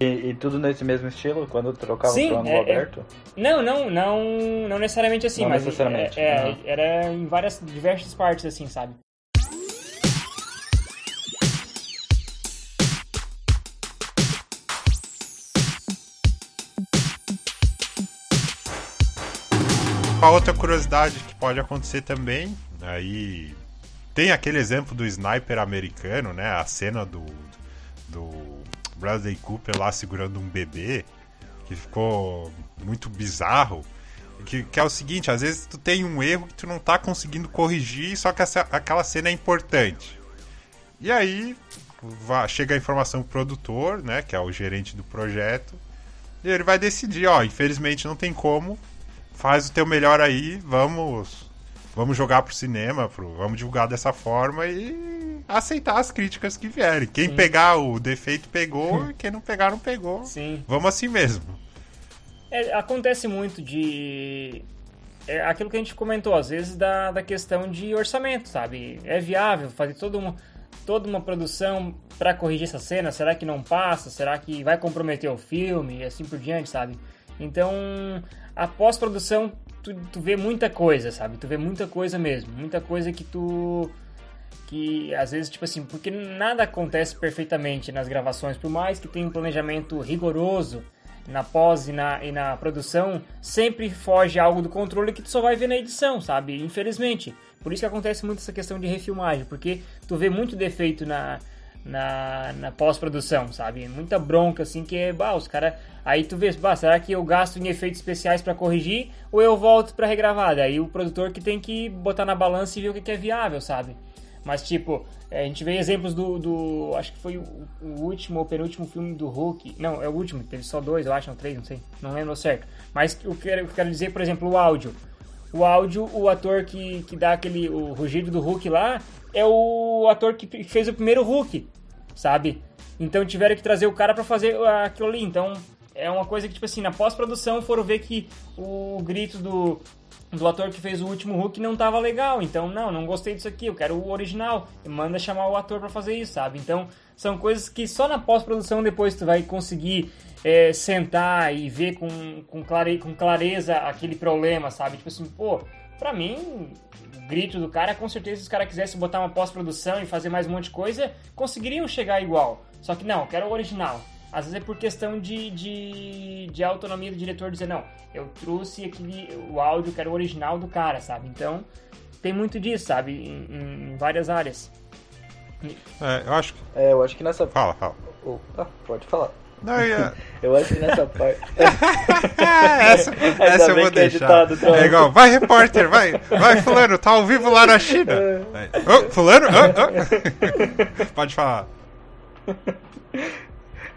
E, e tudo nesse mesmo estilo, quando trocava Sim, o ângulo é, aberto? É, não, não, não, não necessariamente assim, não mas necessariamente. É, é, era em várias, diversas partes, assim, sabe? A outra curiosidade que pode acontecer também, aí tem aquele exemplo do sniper americano, né? A cena do, do Bradley Cooper lá segurando um bebê, que ficou muito bizarro. Que, que, é o seguinte, às vezes tu tem um erro que tu não tá conseguindo corrigir, só que essa, aquela cena é importante. E aí chega a informação pro produtor, né, que é o gerente do projeto, e ele vai decidir, ó, infelizmente não tem como, faz o teu melhor aí, vamos vamos jogar pro cinema, pro, vamos divulgar dessa forma e aceitar as críticas que vierem. Quem Sim. pegar o defeito pegou, quem não pegar não pegou. Sim. Vamos assim mesmo. É, acontece muito de é aquilo que a gente comentou, às vezes, da, da questão de orçamento, sabe? É viável fazer toda uma, toda uma produção para corrigir essa cena? Será que não passa? Será que vai comprometer o filme? E assim por diante, sabe? Então, a pós-produção, tu, tu vê muita coisa, sabe? Tu vê muita coisa mesmo. Muita coisa que tu. Que às vezes, tipo assim, porque nada acontece perfeitamente nas gravações, por mais que tenha um planejamento rigoroso na pós e na, e na produção, sempre foge algo do controle que tu só vai ver na edição, sabe? Infelizmente. Por isso que acontece muito essa questão de refilmagem, porque tu vê muito defeito na, na, na pós-produção, sabe? Muita bronca, assim, que é, bah, os caras. Aí tu vê, bah, será que eu gasto em efeitos especiais para corrigir ou eu volto para regravar? Daí o produtor que tem que botar na balança e ver o que é viável, sabe? Mas, tipo, é, a gente vê exemplos do. do acho que foi o, último ou penúltimo filme do Hulk. Não, é o último, teve só dois, eu acho, não três, não sei. Não lembro certo. Mas o que eu quero dizer, por exemplo, o áudio. O áudio, o ator que, que dá aquele. O rugido do Hulk lá é o ator que fez o primeiro Hulk sabe? Então tiveram que trazer o cara para fazer aquilo ali. Então é uma coisa que, tipo assim, na pós-produção foram ver que o grito do, do ator que fez o último Hulk não tava legal. Então, não, não gostei disso aqui, eu quero o original. E manda chamar o ator para fazer isso, sabe? Então, são coisas que só na pós-produção depois tu vai conseguir é, sentar e ver com, com, clare, com clareza aquele problema, sabe? Tipo assim, pô, pra mim, grito do cara, com certeza se os caras quisessem botar uma pós-produção e fazer mais um monte de coisa, conseguiriam chegar igual. Só que não, quero o original. Às vezes é por questão de, de, de autonomia do diretor dizer, não, eu trouxe aquele, o áudio, quero o original do cara, sabe? Então, tem muito disso, sabe? Em, em várias áreas. É, eu acho que... É, eu acho que nessa... Fala, fala. Opa, pode falar. Não, ia... eu acho que nessa parte. essa essa eu vou é deixar. Editado, é igual, vai repórter, vai, vai fulano, tá ao vivo lá na China. Oh, fulano? Oh, oh. Pode falar.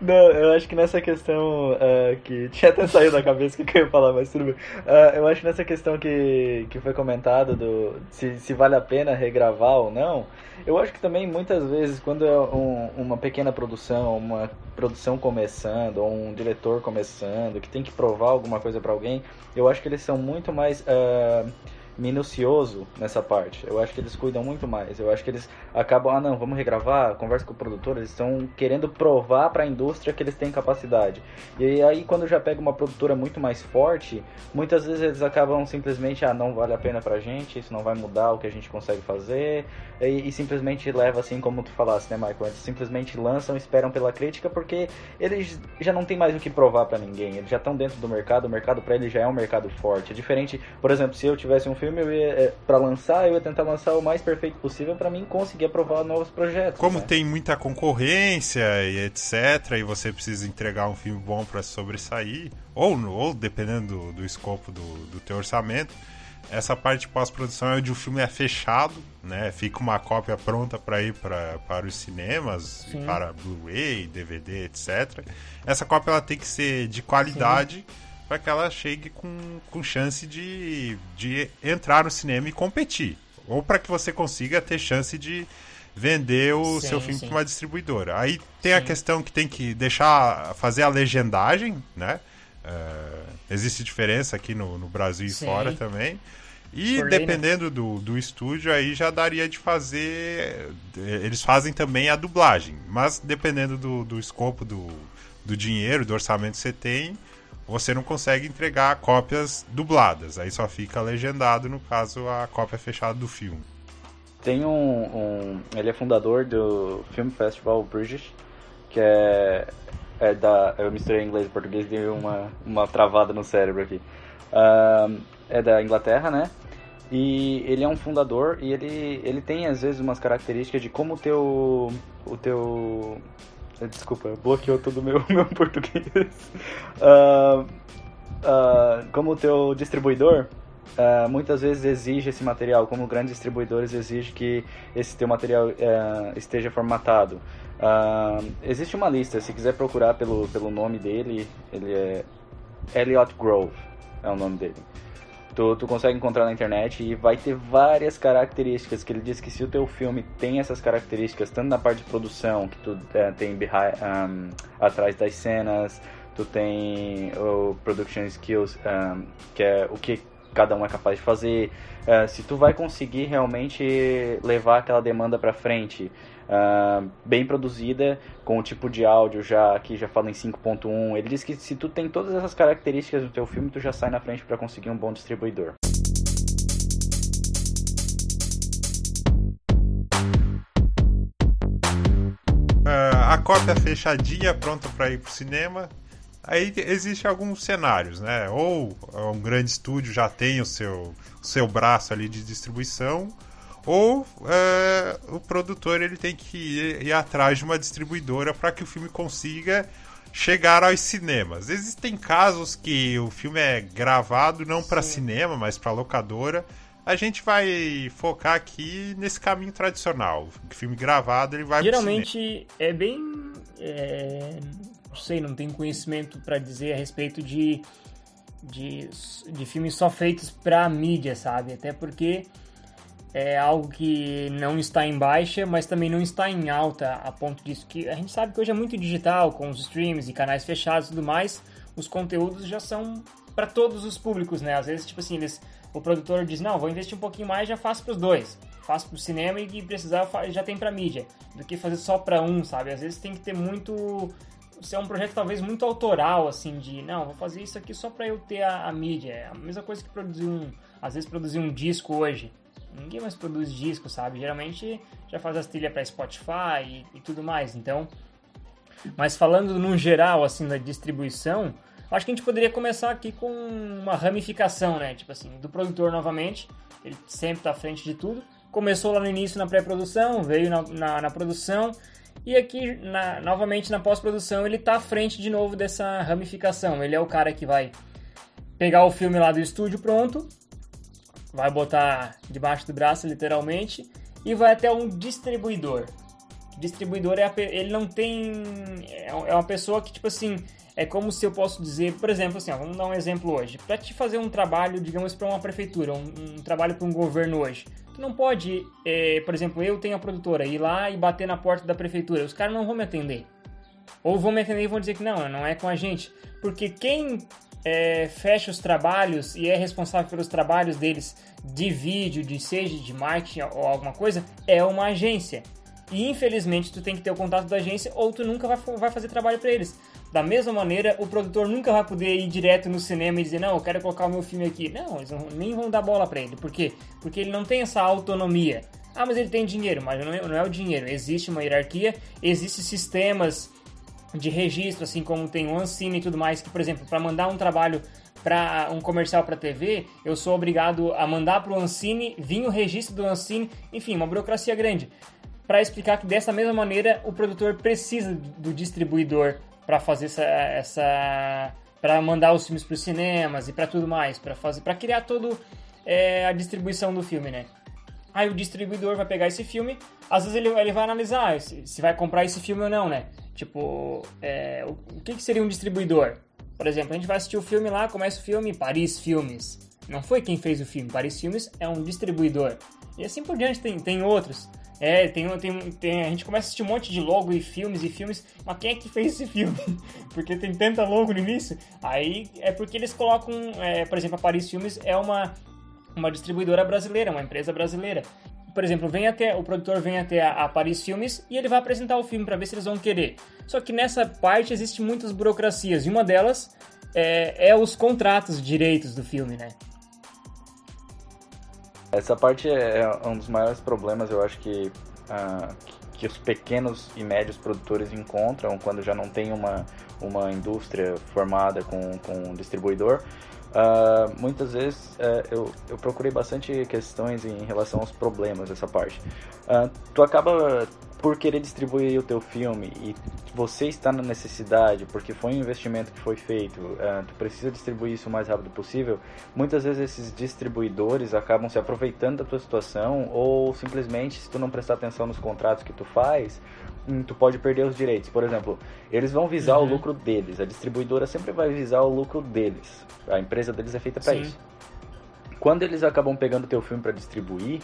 Não, eu acho que nessa questão uh, que tinha até saído da cabeça que eu ia falar, mas tudo bem. Uh, eu acho que nessa questão que, que foi comentado do se, se vale a pena regravar ou não, eu acho que também muitas vezes quando é um, uma pequena produção, uma produção começando, ou um diretor começando, que tem que provar alguma coisa para alguém, eu acho que eles são muito mais uh, minucioso nessa parte. Eu acho que eles cuidam muito mais. Eu acho que eles acabam, ah não, vamos regravar, conversa com o produtor, eles estão querendo provar para a indústria que eles têm capacidade. E aí quando já pega uma produtora muito mais forte, muitas vezes eles acabam simplesmente, ah, não vale a pena pra gente, isso não vai mudar o que a gente consegue fazer, e, e simplesmente leva assim como tu falasse, né, Michael? Eles simplesmente lançam, esperam pela crítica porque eles já não tem mais o que provar para ninguém. Eles já estão dentro do mercado, o mercado para eles já é um mercado forte. É diferente, por exemplo, se eu tivesse um filme, é, para lançar, eu ia tentar lançar o mais perfeito possível para mim conseguir aprovar novos projetos. Como né? tem muita concorrência e etc, e você precisa entregar um filme bom para sobressair, ou, ou dependendo do, do escopo do, do teu orçamento, essa parte de pós-produção é onde o filme é fechado, né? Fica uma cópia pronta para ir pra, para os cinemas, Sim. para Blu-ray, DVD, etc. Essa cópia ela tem que ser de qualidade para que ela chegue com, com chance de, de entrar no cinema e competir. Ou para que você consiga ter chance de vender o sim, seu filme para uma distribuidora. Aí tem sim. a questão que tem que deixar fazer a legendagem, né? Uh, existe diferença aqui no, no Brasil e fora também. E Por dependendo né? do, do estúdio, aí já daria de fazer. Eles fazem também a dublagem. Mas dependendo do, do escopo do, do dinheiro, do orçamento que você tem, você não consegue entregar cópias dubladas. Aí só fica legendado, no caso, a cópia fechada do filme. Tem um. um ele é fundador do Film Festival British, que é. é da, eu misturei inglês e português dei uma, uma travada no cérebro aqui. Um, é da Inglaterra, né? E ele é um fundador e ele, ele tem às vezes umas características de como o teu. O teu. Desculpa, bloqueou todo o meu, meu português. Uh, uh, como o teu distribuidor uh, muitas vezes exige esse material, como grandes distribuidores exigem que esse teu material esteja formatado. existe uma lista, se quiser procurar pelo, pelo nome dele, ele é Elliot Grove, é o nome dele. Tu, tu consegue encontrar na internet e vai ter várias características que ele diz que se o teu filme tem essas características, tanto na parte de produção, que tu é, tem behind, um, atrás das cenas, tu tem o production skills, um, que é o que cada um é capaz de fazer, uh, se tu vai conseguir realmente levar aquela demanda para frente, uh, bem produzida, com o tipo de áudio já que já fala em 5.1. Ele diz que se tu tem todas essas características no teu filme, tu já sai na frente para conseguir um bom distribuidor. Uh, a cópia fechadinha, pronta para ir pro cinema. Aí existem alguns cenários, né? Ou um grande estúdio já tem o seu, o seu braço ali de distribuição, ou é, o produtor ele tem que ir, ir atrás de uma distribuidora para que o filme consiga chegar aos cinemas. Existem casos que o filme é gravado não para cinema, mas para locadora. A gente vai focar aqui nesse caminho tradicional. O filme gravado ele vai Geralmente é bem. É... Não sei, não tenho conhecimento para dizer a respeito de, de, de filmes só feitos para mídia, sabe? Até porque é algo que não está em baixa, mas também não está em alta, a ponto disso que a gente sabe que hoje é muito digital, com os streams e canais fechados e tudo mais, os conteúdos já são para todos os públicos, né? Às vezes, tipo assim, eles, o produtor diz, não, vou investir um pouquinho mais, já faço para os dois. Faço para o cinema e precisar já tem para mídia, do que fazer só para um, sabe? Às vezes tem que ter muito ser um projeto talvez muito autoral, assim, de não, vou fazer isso aqui só para eu ter a, a mídia. É a mesma coisa que produzir um, às vezes produzir um disco hoje. Ninguém mais produz disco, sabe? Geralmente já faz as trilhas para Spotify e, e, tudo mais. Então, mas falando no geral assim da distribuição, acho que a gente poderia começar aqui com uma ramificação, né? Tipo assim, do produtor novamente, ele sempre está à frente de tudo. Começou lá no início na pré-produção, veio na, na, na, produção e aqui na, novamente na pós-produção ele está à frente de novo dessa ramificação. Ele é o cara que vai pegar o filme lá do estúdio pronto vai botar debaixo do braço, literalmente, e vai até um distribuidor. Distribuidor é a, ele não tem é, é uma pessoa que tipo assim é como se eu posso dizer, por exemplo, assim, ó, vamos dar um exemplo hoje. Para te fazer um trabalho, digamos, para uma prefeitura, um, um trabalho para um governo hoje, tu não pode, é, por exemplo, eu tenho a produtora, ir lá e bater na porta da prefeitura. Os caras não vão me atender. Ou vão me atender e vão dizer que não, não é com a gente. Porque quem é, fecha os trabalhos e é responsável pelos trabalhos deles de vídeo, de seja de marketing ou alguma coisa, é uma agência. E infelizmente tu tem que ter o contato da agência ou tu nunca vai, vai fazer trabalho para eles. Da mesma maneira, o produtor nunca vai poder ir direto no cinema e dizer, não, eu quero colocar o meu filme aqui. Não, eles não, nem vão dar bola para ele. Por quê? Porque ele não tem essa autonomia. Ah, mas ele tem dinheiro, mas não é, não é o dinheiro. Existe uma hierarquia, existem sistemas de registro, assim como tem o Ancine e tudo mais, que, por exemplo, para mandar um trabalho para um comercial para TV, eu sou obrigado a mandar para o Ancine, vir o registro do Ancine, enfim, uma burocracia grande. Para explicar que dessa mesma maneira o produtor precisa do distribuidor para fazer essa, essa para mandar os filmes para os cinemas e para tudo mais, para fazer, para criar todo é, a distribuição do filme, né? Aí o distribuidor vai pegar esse filme, às vezes ele, ele vai analisar se, se vai comprar esse filme ou não, né? Tipo, é, o, o que, que seria um distribuidor? Por exemplo, a gente vai assistir o filme lá, começa o filme Paris Filmes. Não foi quem fez o filme, Paris Filmes é um distribuidor. E assim por diante tem, tem outros. É, tem, tem, tem, a gente começa a assistir um monte de logo e filmes e filmes, mas quem é que fez esse filme? porque tem tanta logo no início. Aí é porque eles colocam, é, por exemplo, a Paris Filmes é uma, uma distribuidora brasileira, uma empresa brasileira. Por exemplo, vem até o produtor vem até a, Paris Filmes e ele vai apresentar o filme para ver se eles vão querer. Só que nessa parte existe muitas burocracias e uma delas é, é os contratos de direitos do filme, né? Essa parte é, é um dos maiores problemas, eu acho que, uh, que os pequenos e médios produtores encontram quando já não tem uma, uma indústria formada com, com um distribuidor. Uh, muitas vezes uh, eu, eu procurei bastante questões em relação aos problemas dessa parte. Uh, tu acaba por querer distribuir o teu filme e você está na necessidade, porque foi um investimento que foi feito, uh, tu precisa distribuir isso o mais rápido possível, muitas vezes esses distribuidores acabam se aproveitando da tua situação ou simplesmente se tu não prestar atenção nos contratos que tu faz, hum, tu pode perder os direitos. Por exemplo, eles vão visar uhum. o lucro deles, a distribuidora sempre vai visar o lucro deles. A empresa deles é feita para isso. Quando eles acabam pegando teu filme para distribuir,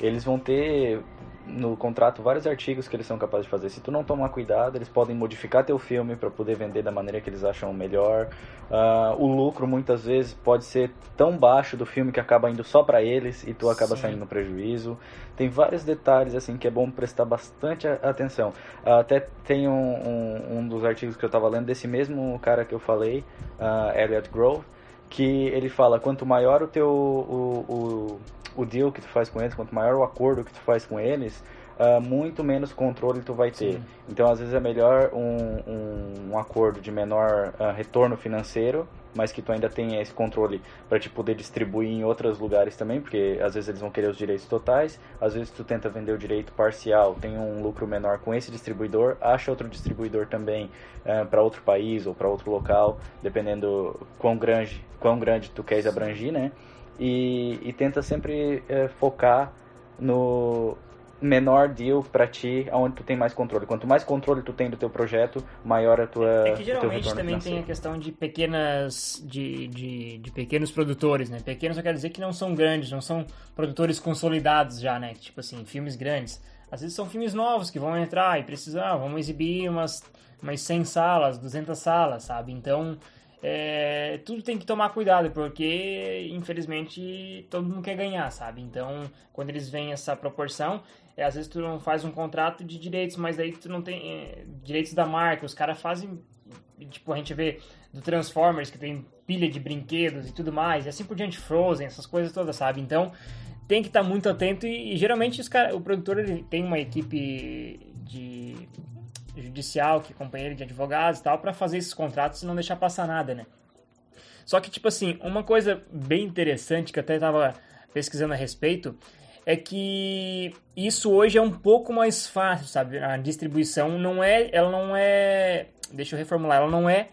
eles vão ter no contrato vários artigos que eles são capazes de fazer. Se tu não tomar cuidado, eles podem modificar teu filme para poder vender da maneira que eles acham melhor. Uh, o lucro muitas vezes pode ser tão baixo do filme que acaba indo só para eles e tu acaba Sim. saindo no prejuízo. Tem vários detalhes assim que é bom prestar bastante atenção. Uh, até tem um, um, um, dos artigos que eu estava lendo desse mesmo cara que eu falei, uh, Elliot Grove, que ele fala quanto maior o teu o, o o deal que tu faz com eles, quanto maior o acordo que tu faz com eles, uh, muito menos controle tu vai ter. Sim. Então, às vezes é melhor um, um, um acordo de menor uh, retorno financeiro, mas que tu ainda tenha esse controle para te poder distribuir em outros lugares também, porque às vezes eles vão querer os direitos totais, às vezes tu tenta vender o direito parcial, tem um lucro menor com esse distribuidor, acha outro distribuidor também uh, ah, para outro país ou para outro local, dependendo quão grande, quão grande tu queres abranger, né? E, e tenta sempre é, focar no menor deal para ti, aonde tu tem mais controle. Quanto mais controle tu tem do teu projeto, maior a tua É que geralmente também financeiro. tem a questão de pequenas de, de, de, pequenos produtores, né? Pequenos eu quero dizer que não são grandes, não são produtores consolidados já, né? Tipo assim, filmes grandes. Às vezes são filmes novos que vão entrar e precisar, ah, vamos exibir umas umas 100 salas, 200 salas, sabe? Então, é, tudo tem que tomar cuidado, porque infelizmente todo mundo quer ganhar, sabe? Então, quando eles veem essa proporção, é, às vezes tu não faz um contrato de direitos, mas aí tu não tem é, direitos da marca, os caras fazem, tipo, a gente vê do Transformers que tem pilha de brinquedos e tudo mais, e assim por diante, Frozen, essas coisas todas, sabe? Então, tem que estar tá muito atento e, e geralmente os cara, o produtor ele tem uma equipe de judicial que acompanha ele de advogados e tal, para fazer esses contratos e não deixar passar nada, né? Só que, tipo assim, uma coisa bem interessante que eu até tava pesquisando a respeito é que isso hoje é um pouco mais fácil, sabe? A distribuição não é, ela não é, deixa eu reformular, ela não é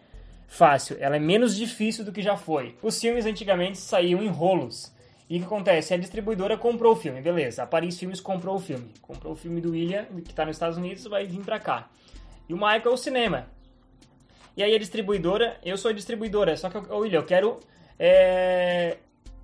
fácil, ela é menos difícil do que já foi. Os filmes antigamente saíam em rolos. E o que acontece? A distribuidora comprou o filme, beleza. A Paris Filmes comprou o filme. Comprou o filme do William, que está nos Estados Unidos, vai vir para cá. E o Michael o cinema. E aí a distribuidora, eu sou a distribuidora, só que, ô William, eu quero. É,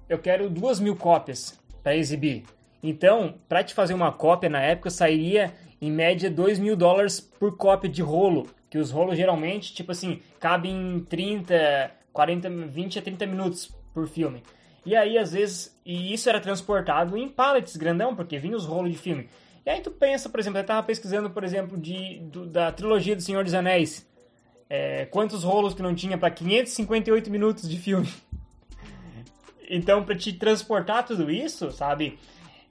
eu quero duas mil cópias para exibir. Então, para te fazer uma cópia na época, sairia em média 2 mil dólares por cópia de rolo. Que os rolos geralmente, tipo assim, cabem 30 40, 20 a 30 minutos por filme. E aí, às vezes, e isso era transportado em pallets grandão, porque vinha os rolos de filme. E aí tu pensa, por exemplo, eu tava pesquisando, por exemplo, de, do, da trilogia do Senhor dos Anéis. É, quantos rolos que não tinha para 558 minutos de filme. Então, para te transportar tudo isso, sabe,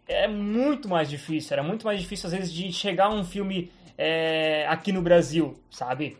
é muito mais difícil. Era muito mais difícil, às vezes, de chegar um filme é, aqui no Brasil, sabe?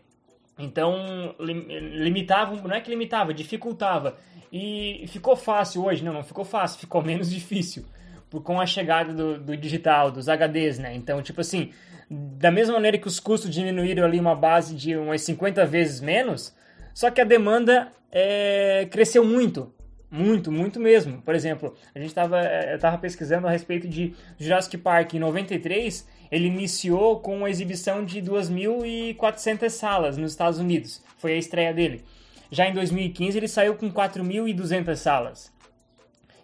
Então, limitava, não é que limitava, dificultava. E ficou fácil hoje? Não, não ficou fácil, ficou menos difícil. Por, com a chegada do, do digital, dos HDs, né? Então, tipo assim, da mesma maneira que os custos diminuíram ali uma base de umas 50 vezes menos, só que a demanda é, cresceu muito. Muito, muito mesmo. Por exemplo, a gente estava eu estava pesquisando a respeito de Jurassic Park em 93, ele iniciou com uma exibição de 2.400 salas nos Estados Unidos. Foi a estreia dele. Já em 2015 ele saiu com 4.200 salas.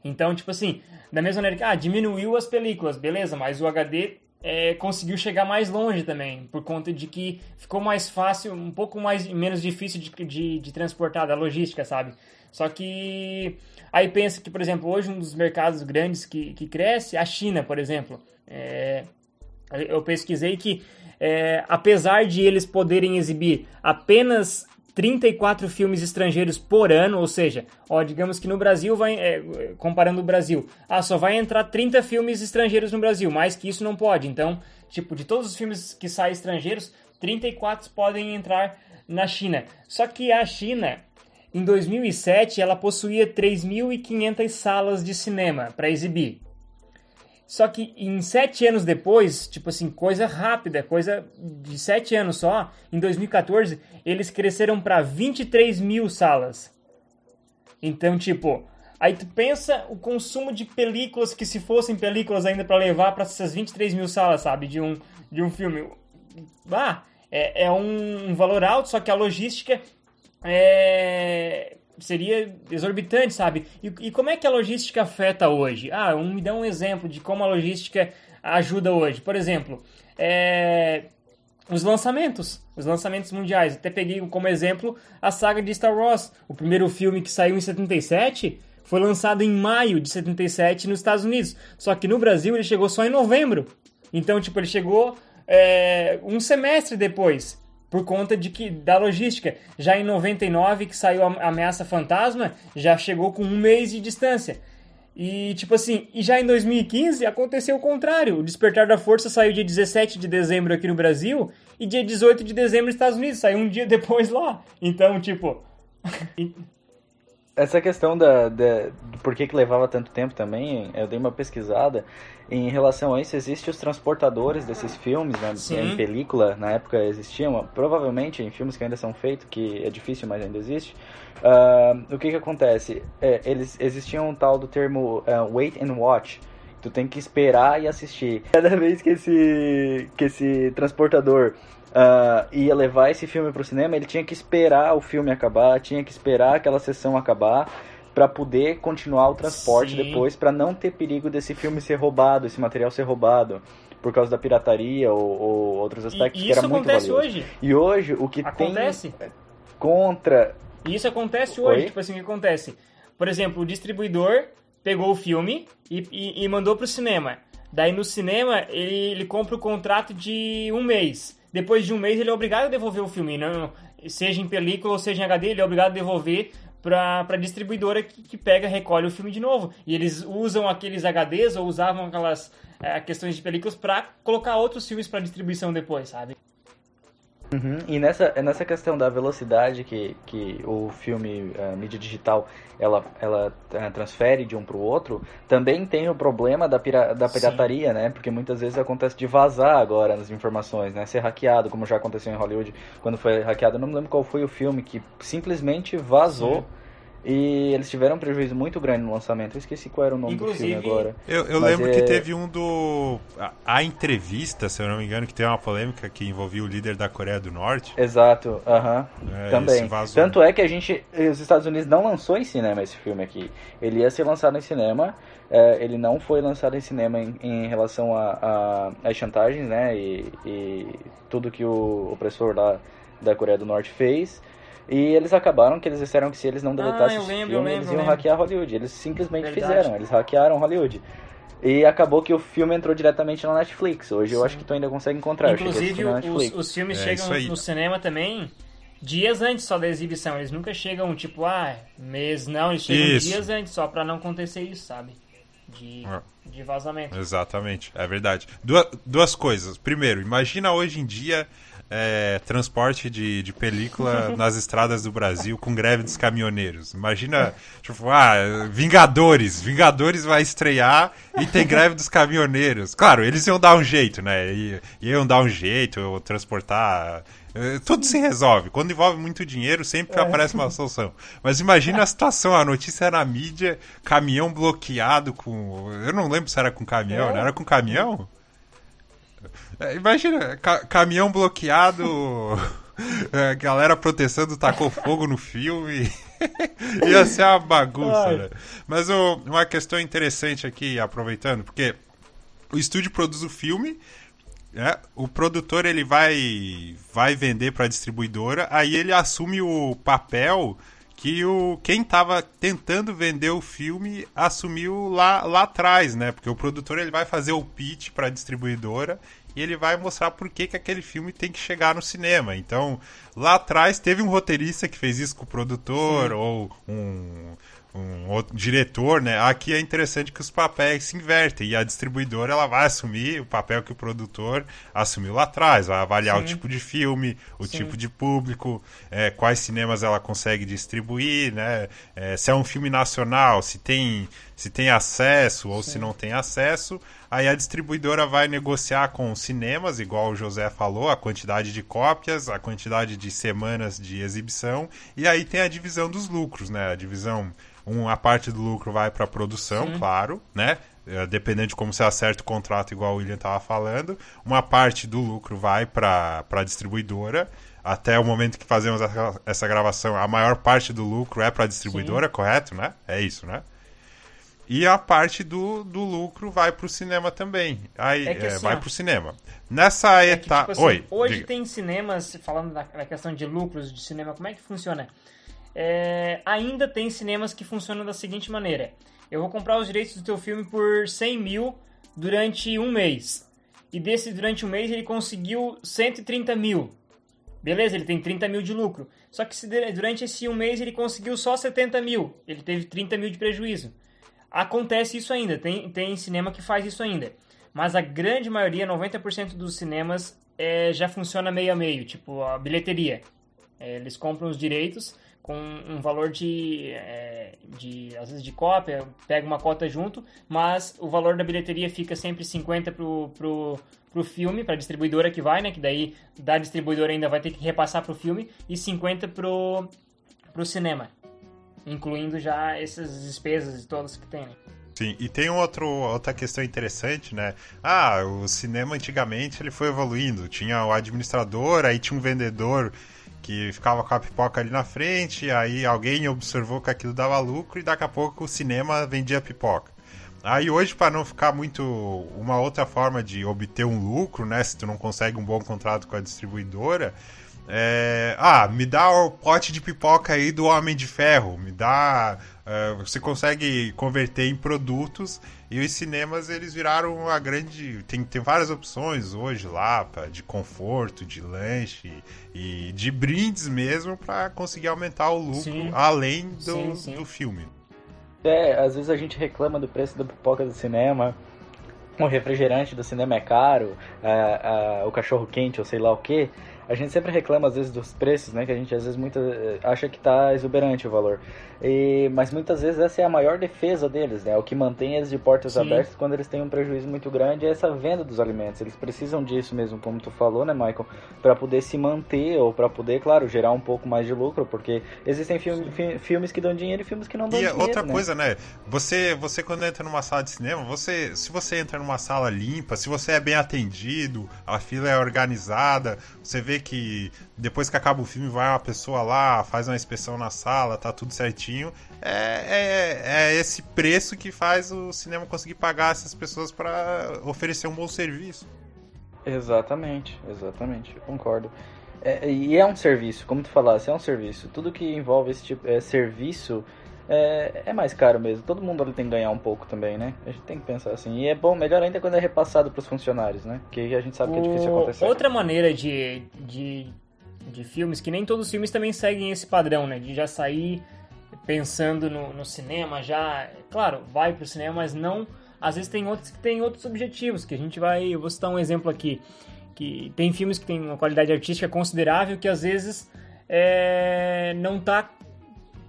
Então, tipo assim, da mesma maneira que ah, diminuiu as películas, beleza, mas o HD é, conseguiu chegar mais longe também, por conta de que ficou mais fácil, um pouco mais menos difícil de, de, de transportar da logística, sabe? Só que aí pensa que, por exemplo, hoje um dos mercados grandes que, que cresce a China, por exemplo. É, eu pesquisei que, é, apesar de eles poderem exibir apenas 34 filmes estrangeiros por ano, ou seja, ó, digamos que no Brasil vai, é, comparando o Brasil, ah, só vai entrar 30 filmes estrangeiros no Brasil, mais que isso não pode. Então, tipo, de todos os filmes que saem estrangeiros, 34 podem entrar na China. Só que a China, em 2007, ela possuía 3.500 salas de cinema para exibir. Só que em sete anos depois, tipo assim, coisa rápida, coisa de sete anos só, em 2014, eles cresceram para 23 mil salas. Então, tipo, aí tu pensa o consumo de películas que se fossem películas ainda para levar para essas 23 mil salas, sabe, de um, de um filme. Ah, é, é um valor alto, só que a logística é, seria exorbitante, sabe? E, e, como é que a logística afeta hoje? Ah, um, me dá um exemplo de como a logística ajuda hoje. Por exemplo, é, os lançamentos, os lançamentos mundiais. Até peguei como exemplo a saga de Star Wars. O primeiro filme que saiu em 77 foi lançado em maio de 77 nos Estados Unidos. Só que no Brasil ele chegou só em novembro. Então, tipo, ele chegou é, um semestre depois por conta de que da logística. Já em 99, que saiu a Ameaça Fantasma, já chegou com um mês de distância. E tipo assim, e já em 2015 aconteceu o contrário. O Despertar da Força saiu dia 17 de dezembro aqui no Brasil e dia 18 de dezembro nos Estados Unidos, saiu um dia depois lá. Então, tipo, essa questão da, da do porquê que levava tanto tempo também, eu dei uma pesquisada em relação a isso. Existem os transportadores desses filmes, né? Em película, na época existiam, provavelmente em filmes que ainda são feitos, que é difícil, mas ainda existe. Uh, o que que acontece? É, eles existiam um tal do termo uh, wait and watch. Tu tem que esperar e assistir. Cada vez que esse, que esse transportador uh, ia levar esse filme para o cinema, ele tinha que esperar o filme acabar, tinha que esperar aquela sessão acabar para poder continuar o transporte Sim. depois, para não ter perigo desse filme ser roubado, esse material ser roubado por causa da pirataria ou, ou outros aspectos e, que era muito valioso. hoje. E hoje o que acontece. tem contra e isso acontece hoje, Oi? tipo assim, o que acontece? Por exemplo, o distribuidor pegou o filme e, e, e mandou pro cinema. Daí no cinema ele, ele compra o contrato de um mês depois de um mês ele é obrigado a devolver o filme, não, seja em película ou seja em HD, ele é obrigado a devolver para a distribuidora que, que, pega recolhe o filme de novo. E eles usam aqueles HDs ou usavam aquelas é, questões de películas para colocar outros filmes para distribuição depois, sabe? Uhum. E nessa, nessa questão da velocidade que, que o filme, a mídia digital, ela, ela uh, transfere de um para o outro, também tem o problema da, pira, da pirataria, Sim. né? Porque muitas vezes acontece de vazar agora nas informações, né? Ser hackeado, como já aconteceu em Hollywood quando foi hackeado. Eu não me lembro qual foi o filme que simplesmente vazou. Sim e eles tiveram um prejuízo muito grande no lançamento. Eu esqueci qual era o nome Inclusive, do filme agora. Eu, eu lembro é... que teve um do. A, a, entrevista, se eu não me engano, que tem uma polêmica que envolvia o líder da Coreia do Norte. Exato, aham. Uh -huh. é, Também. Tanto é que a gente. Os Estados Unidos não lançou em cinema esse filme aqui. Ele ia ser lançado em cinema. É, ele não foi lançado em cinema em, em relação a, a, chantagens, né? E, e tudo que o opressor lá da Coreia do Norte fez. E eles acabaram que eles disseram que se eles não deletassem Ah, eu esse lembro, filme, eu lembro, eles eu iam lembro. hackear Hollywood. Eles simplesmente Verdade. fizeram, eles hackearam Hollywood. E acabou que o filme entrou diretamente na Netflix. Hoje eu Sim. acho que tu ainda consegue encontrar. Eu Inclusive, os, Netflix. os filmes É, chegam no cinema também dias antes só da exibição. Eles nunca chegam, tipo, ah, mês não, eles chegam Isso. dias antes, só pra não acontecer isso, sabe? De, É. de vazamento. Exatamente, é verdade. Duas, duas coisas. Primeiro, imagina hoje em dia é, transporte de, de película nas estradas do Brasil com greve dos caminhoneiros. Imagina, tipo, ah, Vingadores. Vingadores vai estrear e tem greve dos caminhoneiros. Claro, eles iam dar um jeito, né? I- Iam dar um jeito, transportar. eh, Tudo se resolve. Quando envolve muito dinheiro, sempre aparece uma solução. Mas imagina a situação, a notícia era na mídia, caminhão bloqueado com. Eu não lembro se era com caminhão, É. não era com caminhão? É, Imagina, ca- caminhão bloqueado, é, galera protestando, tacou fogo no filme. Ia ser uma bagunça, né? Mas ô, uma questão interessante aqui, aproveitando, porque o estúdio produz o filme, né? o produtor ele vai, vai vender para a distribuidora, aí ele assume o papel que o quem estava tentando vender o filme assumiu lá, lá atrás, né? Porque o produtor ele vai fazer o pitch para a distribuidora e ele vai mostrar por que, que aquele filme tem que chegar no cinema. Então, lá atrás teve um roteirista que fez isso com o produtor ou um um outro diretor, né? Aqui é interessante que os papéis se invertem e a distribuidora ela vai assumir o papel que o produtor assumiu lá atrás, vai avaliar o Sim. tipo de filme, o Sim. tipo de público, é, quais cinemas ela consegue distribuir, né? É, se é um filme nacional, se tem se tem acesso ou se não tem acesso. Aí a distribuidora vai negociar com os cinemas, igual o José falou, a quantidade de cópias, a quantidade de semanas de exibição, e aí tem a divisão dos lucros, né? A divisão, uma parte do lucro vai para a produção, claro, né? Eh, Dependendo de como você acerta o contrato, igual o William estava falando, uma parte do lucro vai para a distribuidora. Até o momento que fazemos essa, essa gravação, a maior parte do lucro é para a distribuidora, correto, né? É isso, né? E a parte do, do lucro vai pro cinema também. Aí, É que é, assim, vai ó, pro cinema. Nessa É que, etapa. tipo assim, Oi. hoje diga. tem cinemas, falando da, da questão de lucros de cinema, como é que funciona? É, ainda tem cinemas que funcionam da seguinte maneira: eu vou comprar os direitos do teu filme por 100 mil durante um mês. E desse durante um mês ele conseguiu 130 mil. Beleza, ele tem 30 mil de lucro. Só que se durante esse um mês ele conseguiu só 70 mil. Ele teve 30 mil de prejuízo. Acontece isso ainda, tem, tem cinema que faz isso ainda. Mas a grande maioria, 90% dos cinemas, é, já funciona meio a meio, tipo a bilheteria. É, eles compram os direitos com um valor de, é, de, às vezes de cópia, pega uma cota junto, mas o valor da bilheteria fica sempre 50 pro, pro, pro filme, pra distribuidora que vai, né? Que daí da distribuidora ainda vai ter que repassar pro filme, e 50 pro, pro cinema. Incluindo já essas despesas todas que tem, né? Sim, e tem outro, outra questão interessante, né? Ah, o cinema antigamente ele foi evoluindo. Tinha o administrador, aí tinha um vendedor que ficava com a pipoca ali na frente, aí alguém observou que aquilo dava lucro e daqui a pouco o cinema vendia pipoca. Aí hoje, para não ficar muito uma outra forma de obter um lucro, né? Se tu não consegue um bom contrato com a distribuidora, é, ah, me dá o pote de pipoca aí do Homem de Ferro, me dá. É, você consegue converter em produtos e os cinemas eles viraram uma grande. Tem, tem várias opções hoje lá pra, de conforto, de lanche e de brindes mesmo para conseguir aumentar o lucro Sim. além do, Sim, sim. do filme. É, às vezes a gente reclama do preço da pipoca do cinema, o refrigerante do cinema é caro, a- a- o cachorro quente ou sei lá o que. A gente sempre reclama às vezes dos preços, né? Que a gente às vezes muita, acha que tá exuberante o valor. E, mas muitas vezes essa é a maior defesa deles, né? O que mantém eles de portas Sim. abertas quando eles têm um prejuízo muito grande é essa venda dos alimentos. Eles precisam disso mesmo, como tu falou, né, Michael? Para poder se manter ou para poder, claro, gerar um pouco mais de lucro, porque existem filme- fi- filmes que dão dinheiro e filmes que não dão E dinheiro. outra né? coisa, né? Você, você quando entra numa sala de cinema, você, se você entra numa sala limpa, se você é bem atendido, a fila é organizada, você vê que depois que acaba o filme vai uma pessoa lá, faz uma inspeção na sala, tá tudo certinho. É, é, é esse preço que faz o cinema conseguir pagar essas pessoas para oferecer um bom serviço. Exatamente, exatamente, concordo. É, e é um serviço, como tu falasse, é um serviço. Tudo que envolve esse tipo é serviço é, é mais caro mesmo. Todo mundo ali tem que ganhar um pouco também, né? A gente tem que pensar assim. E é bom, melhor ainda quando é repassado para os funcionários, né? Porque a gente sabe que é difícil acontecer. Outra maneira de, de, de filmes, que nem todos os filmes também seguem esse padrão, né? De já sair pensando no, no cinema, já. Claro, vai pro cinema, mas não. Às vezes tem outros que têm outros objetivos, que a gente vai. Eu vou citar um exemplo aqui. Que tem filmes que têm uma qualidade artística considerável que às vezes é, não tá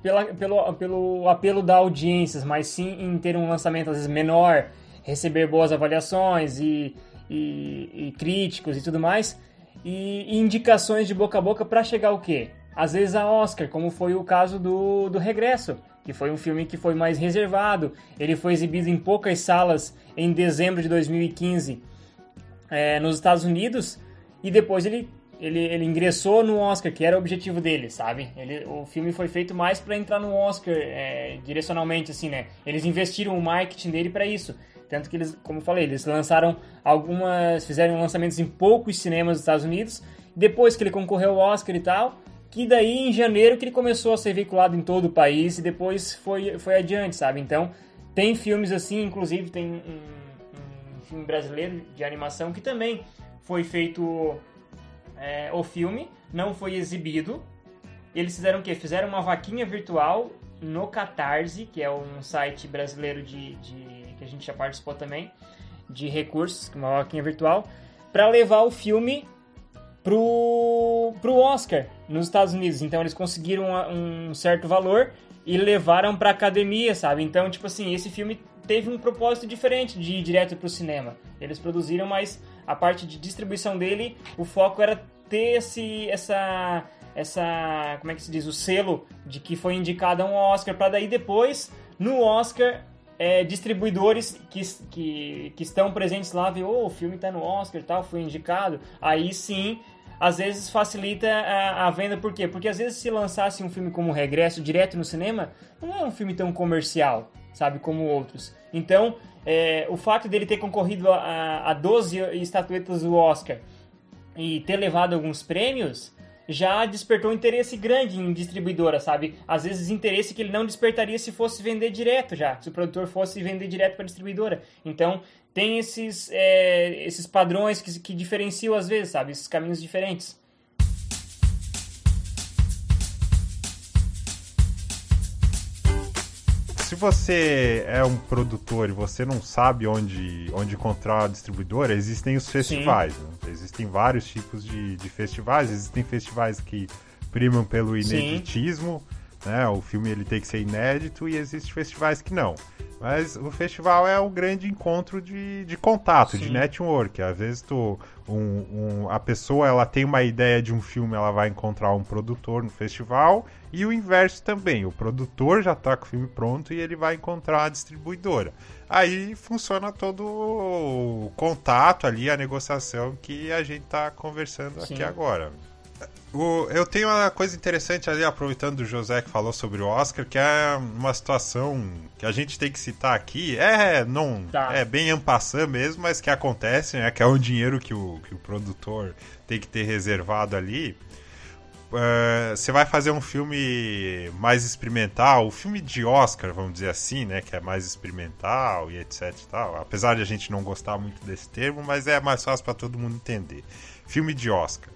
pela, pelo, pelo apelo da audiências, mas sim em ter um lançamento às vezes menor, receber boas avaliações e, e, e críticos e tudo mais, e, e indicações de boca a boca para chegar o quê? Às vezes a Oscar, como foi o caso do, do Regresso, que foi um filme que foi mais reservado. Ele foi exibido em poucas salas em dezembro de 2015 é, nos Estados Unidos e depois ele ele, ele ingressou no Oscar, que era o objetivo dele, sabe? Ele, o filme foi feito mais para entrar no Oscar é, direcionalmente, assim, né? Eles investiram o marketing dele para isso. Tanto que eles, como eu falei, eles lançaram algumas. fizeram lançamentos em poucos cinemas dos Estados Unidos. Depois que ele concorreu ao Oscar e tal, que daí em janeiro que ele começou a ser veiculado em todo o país e depois foi, foi adiante, sabe? Então, tem filmes assim, inclusive tem um, um filme brasileiro de animação que também foi feito é, o filme, não foi exibido. Eles fizeram o quê? Fizeram uma vaquinha virtual no Catarse, que é um site brasileiro de, de que a gente já participou também, de recursos, uma vaquinha virtual, para levar o filme pro, pro Oscar nos Estados Unidos. Então eles conseguiram um certo valor e levaram pra academia, sabe? Então, tipo assim, esse filme teve um propósito diferente de ir direto pro cinema. Eles produziram, mas a parte de distribuição dele, o foco era ter esse, essa, essa, como é que se diz, o selo de que foi indicado a um Oscar, para daí depois, no Oscar, é, distribuidores que, que, que estão presentes lá ver, oh, o filme está no Oscar tal, foi indicado, aí sim, às vezes facilita a, a, venda, por quê? Porque às vezes se lançasse um filme como Regresso direto no cinema, não é um filme tão comercial, sabe, como outros. Então, é, o fato dele ter concorrido a, a 12 estatuetas do Oscar e ter levado alguns prêmios já despertou interesse grande em distribuidora, sabe? Às vezes interesse que ele não despertaria se fosse vender direto já, se o produtor fosse vender direto para a distribuidora. Então tem esses, é, esses padrões que, que diferenciam às vezes, sabe? Esses caminhos diferentes. Você é um produtor e você não sabe onde, onde encontrar a distribuidora, existem os festivais. Né? Existem vários tipos de, de festivais. Existem festivais que primam pelo ineditismo. Né? O filme ele tem que ser inédito e existem festivais que não. Mas o festival é um grande encontro de, de contato, Sim. de network. Às vezes tu, um, um, a pessoa ela tem uma ideia de um filme, ela vai encontrar um produtor no festival e o inverso também. O produtor já está com o filme pronto e ele vai encontrar a distribuidora. Aí funciona todo o contato ali, a negociação que a gente está conversando Sim. aqui agora. O, eu tenho uma coisa interessante ali, aproveitando o José que falou sobre o Oscar, que é uma situação que a gente tem que citar aqui. É, não, tá. é bem ampassando mesmo, mas que acontece, né? Que é o dinheiro que o, que o produtor tem que ter reservado ali. Uh, você vai fazer um filme mais experimental, o filme de Oscar, vamos dizer assim, né? Que é mais experimental e etc e tal. Apesar de a gente não gostar muito desse termo, mas é mais fácil para todo mundo entender. Filme de Oscar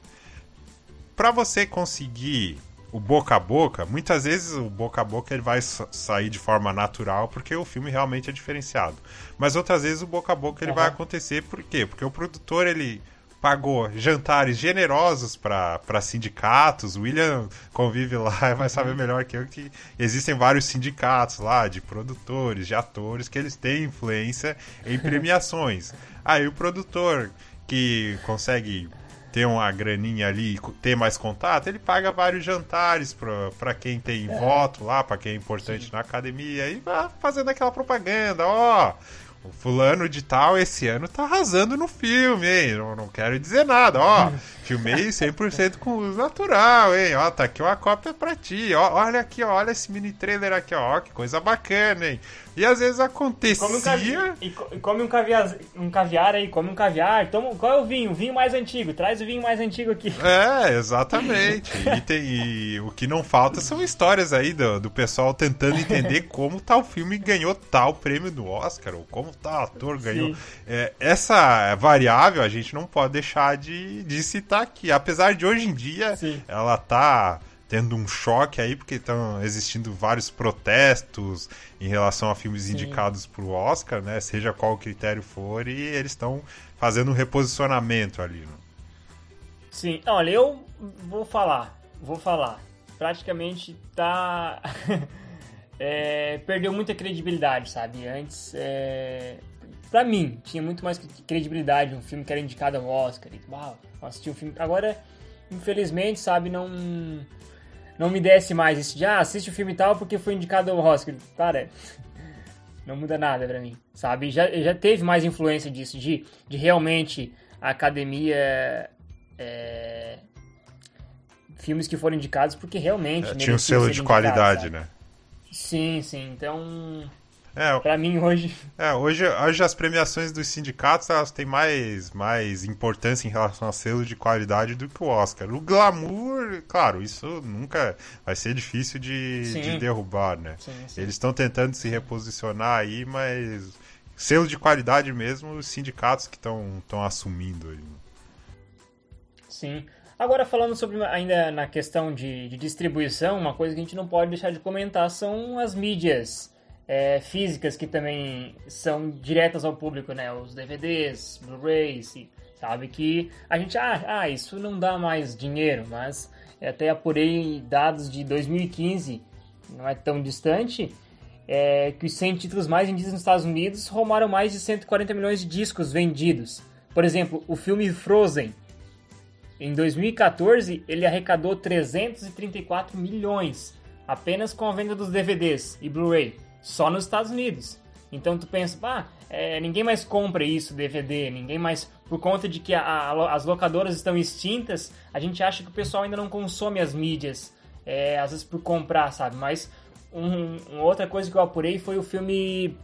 para você conseguir o boca a boca, muitas vezes o boca a boca ele vai sair de forma natural porque o filme realmente é diferenciado. Mas outras vezes o boca a boca ele uhum. vai acontecer por quê? Porque o produtor ele pagou jantares generosos para sindicatos. O William convive lá e vai saber uhum. melhor que eu que existem vários sindicatos lá de produtores, de atores que eles têm influência em premiações. Aí o produtor que consegue ter uma graninha ali, ter mais contato, ele paga vários jantares para quem tem é. voto lá, para quem é importante Sim. na academia, e vai fazendo aquela propaganda, ó. O fulano de tal esse ano tá arrasando no filme, hein? Não, não quero dizer nada, ó. Filmei 100% com luz natural, hein? Ó, tá aqui uma cópia pra ti. Ó, olha aqui, ó, olha esse mini trailer aqui, ó. Que coisa bacana, hein? E às vezes acontecia. Come um caviar, e come um caviar, um caviar aí, come um caviar. Toma, qual é o vinho? O vinho mais antigo. Traz o vinho mais antigo aqui. É, exatamente. e, tem, e o que não falta são histórias aí do, do pessoal tentando entender como tal filme ganhou tal prêmio do Oscar, ou como tal ator ganhou. É, essa variável a gente não pode deixar de, de citar aqui. Apesar de hoje em dia Sim. ela tá tendo um choque aí, porque estão existindo vários protestos em relação a filmes Sim. indicados para o Oscar, né? Seja qual o critério for, e eles estão fazendo um reposicionamento ali. Né? Sim, olha, eu vou falar, vou falar. Praticamente tá. é, perdeu muita credibilidade, sabe? Antes, é, pra mim, tinha muito mais credibilidade um filme que era indicado ao Oscar. E, uau, assisti um filme. Agora, infelizmente, sabe, não não me desse mais isso de, ah, assiste o filme tal porque foi indicado ao Oscar. Cara, não muda nada pra mim, sabe? Já, já teve mais influência disso, de, de realmente a academia. É, filmes que foram indicados porque realmente. É, tinha um selo de qualidade, né? Sim, sim. Então. É, pra mim hoje. É, hoje, hoje as premiações dos sindicatos elas têm mais, mais importância em relação a selo de qualidade do que o Oscar. O glamour, claro, isso nunca vai ser difícil de, de derrubar, né? Sim, sim. Eles estão tentando se reposicionar aí, mas selo de qualidade mesmo, os sindicatos que estão assumindo aí. Sim. Agora, falando sobre ainda na questão de, de distribuição, uma coisa que a gente não pode deixar de comentar são as mídias é, físicas que também são diretas ao público, né? Os DVDs, Blu-rays, sabe? Que a gente, ah, ah, isso não dá mais dinheiro, mas até apurei dados de 2015, não é tão distante, é, que os 100 títulos mais vendidos nos Estados Unidos rumaram mais de 140 milhões de discos vendidos. Por exemplo, o filme Frozen, em 2014, ele arrecadou 334 milhões apenas com a venda dos DVDs e Blu-ray só nos Estados Unidos. Então tu pensa, ah, é, ninguém mais compra isso, DVD, ninguém mais. Por conta de que a, a, as locadoras estão extintas, a gente acha que o pessoal ainda não consome as mídias, é, às vezes por comprar, sabe? Mas um, uma outra coisa que eu apurei foi o filme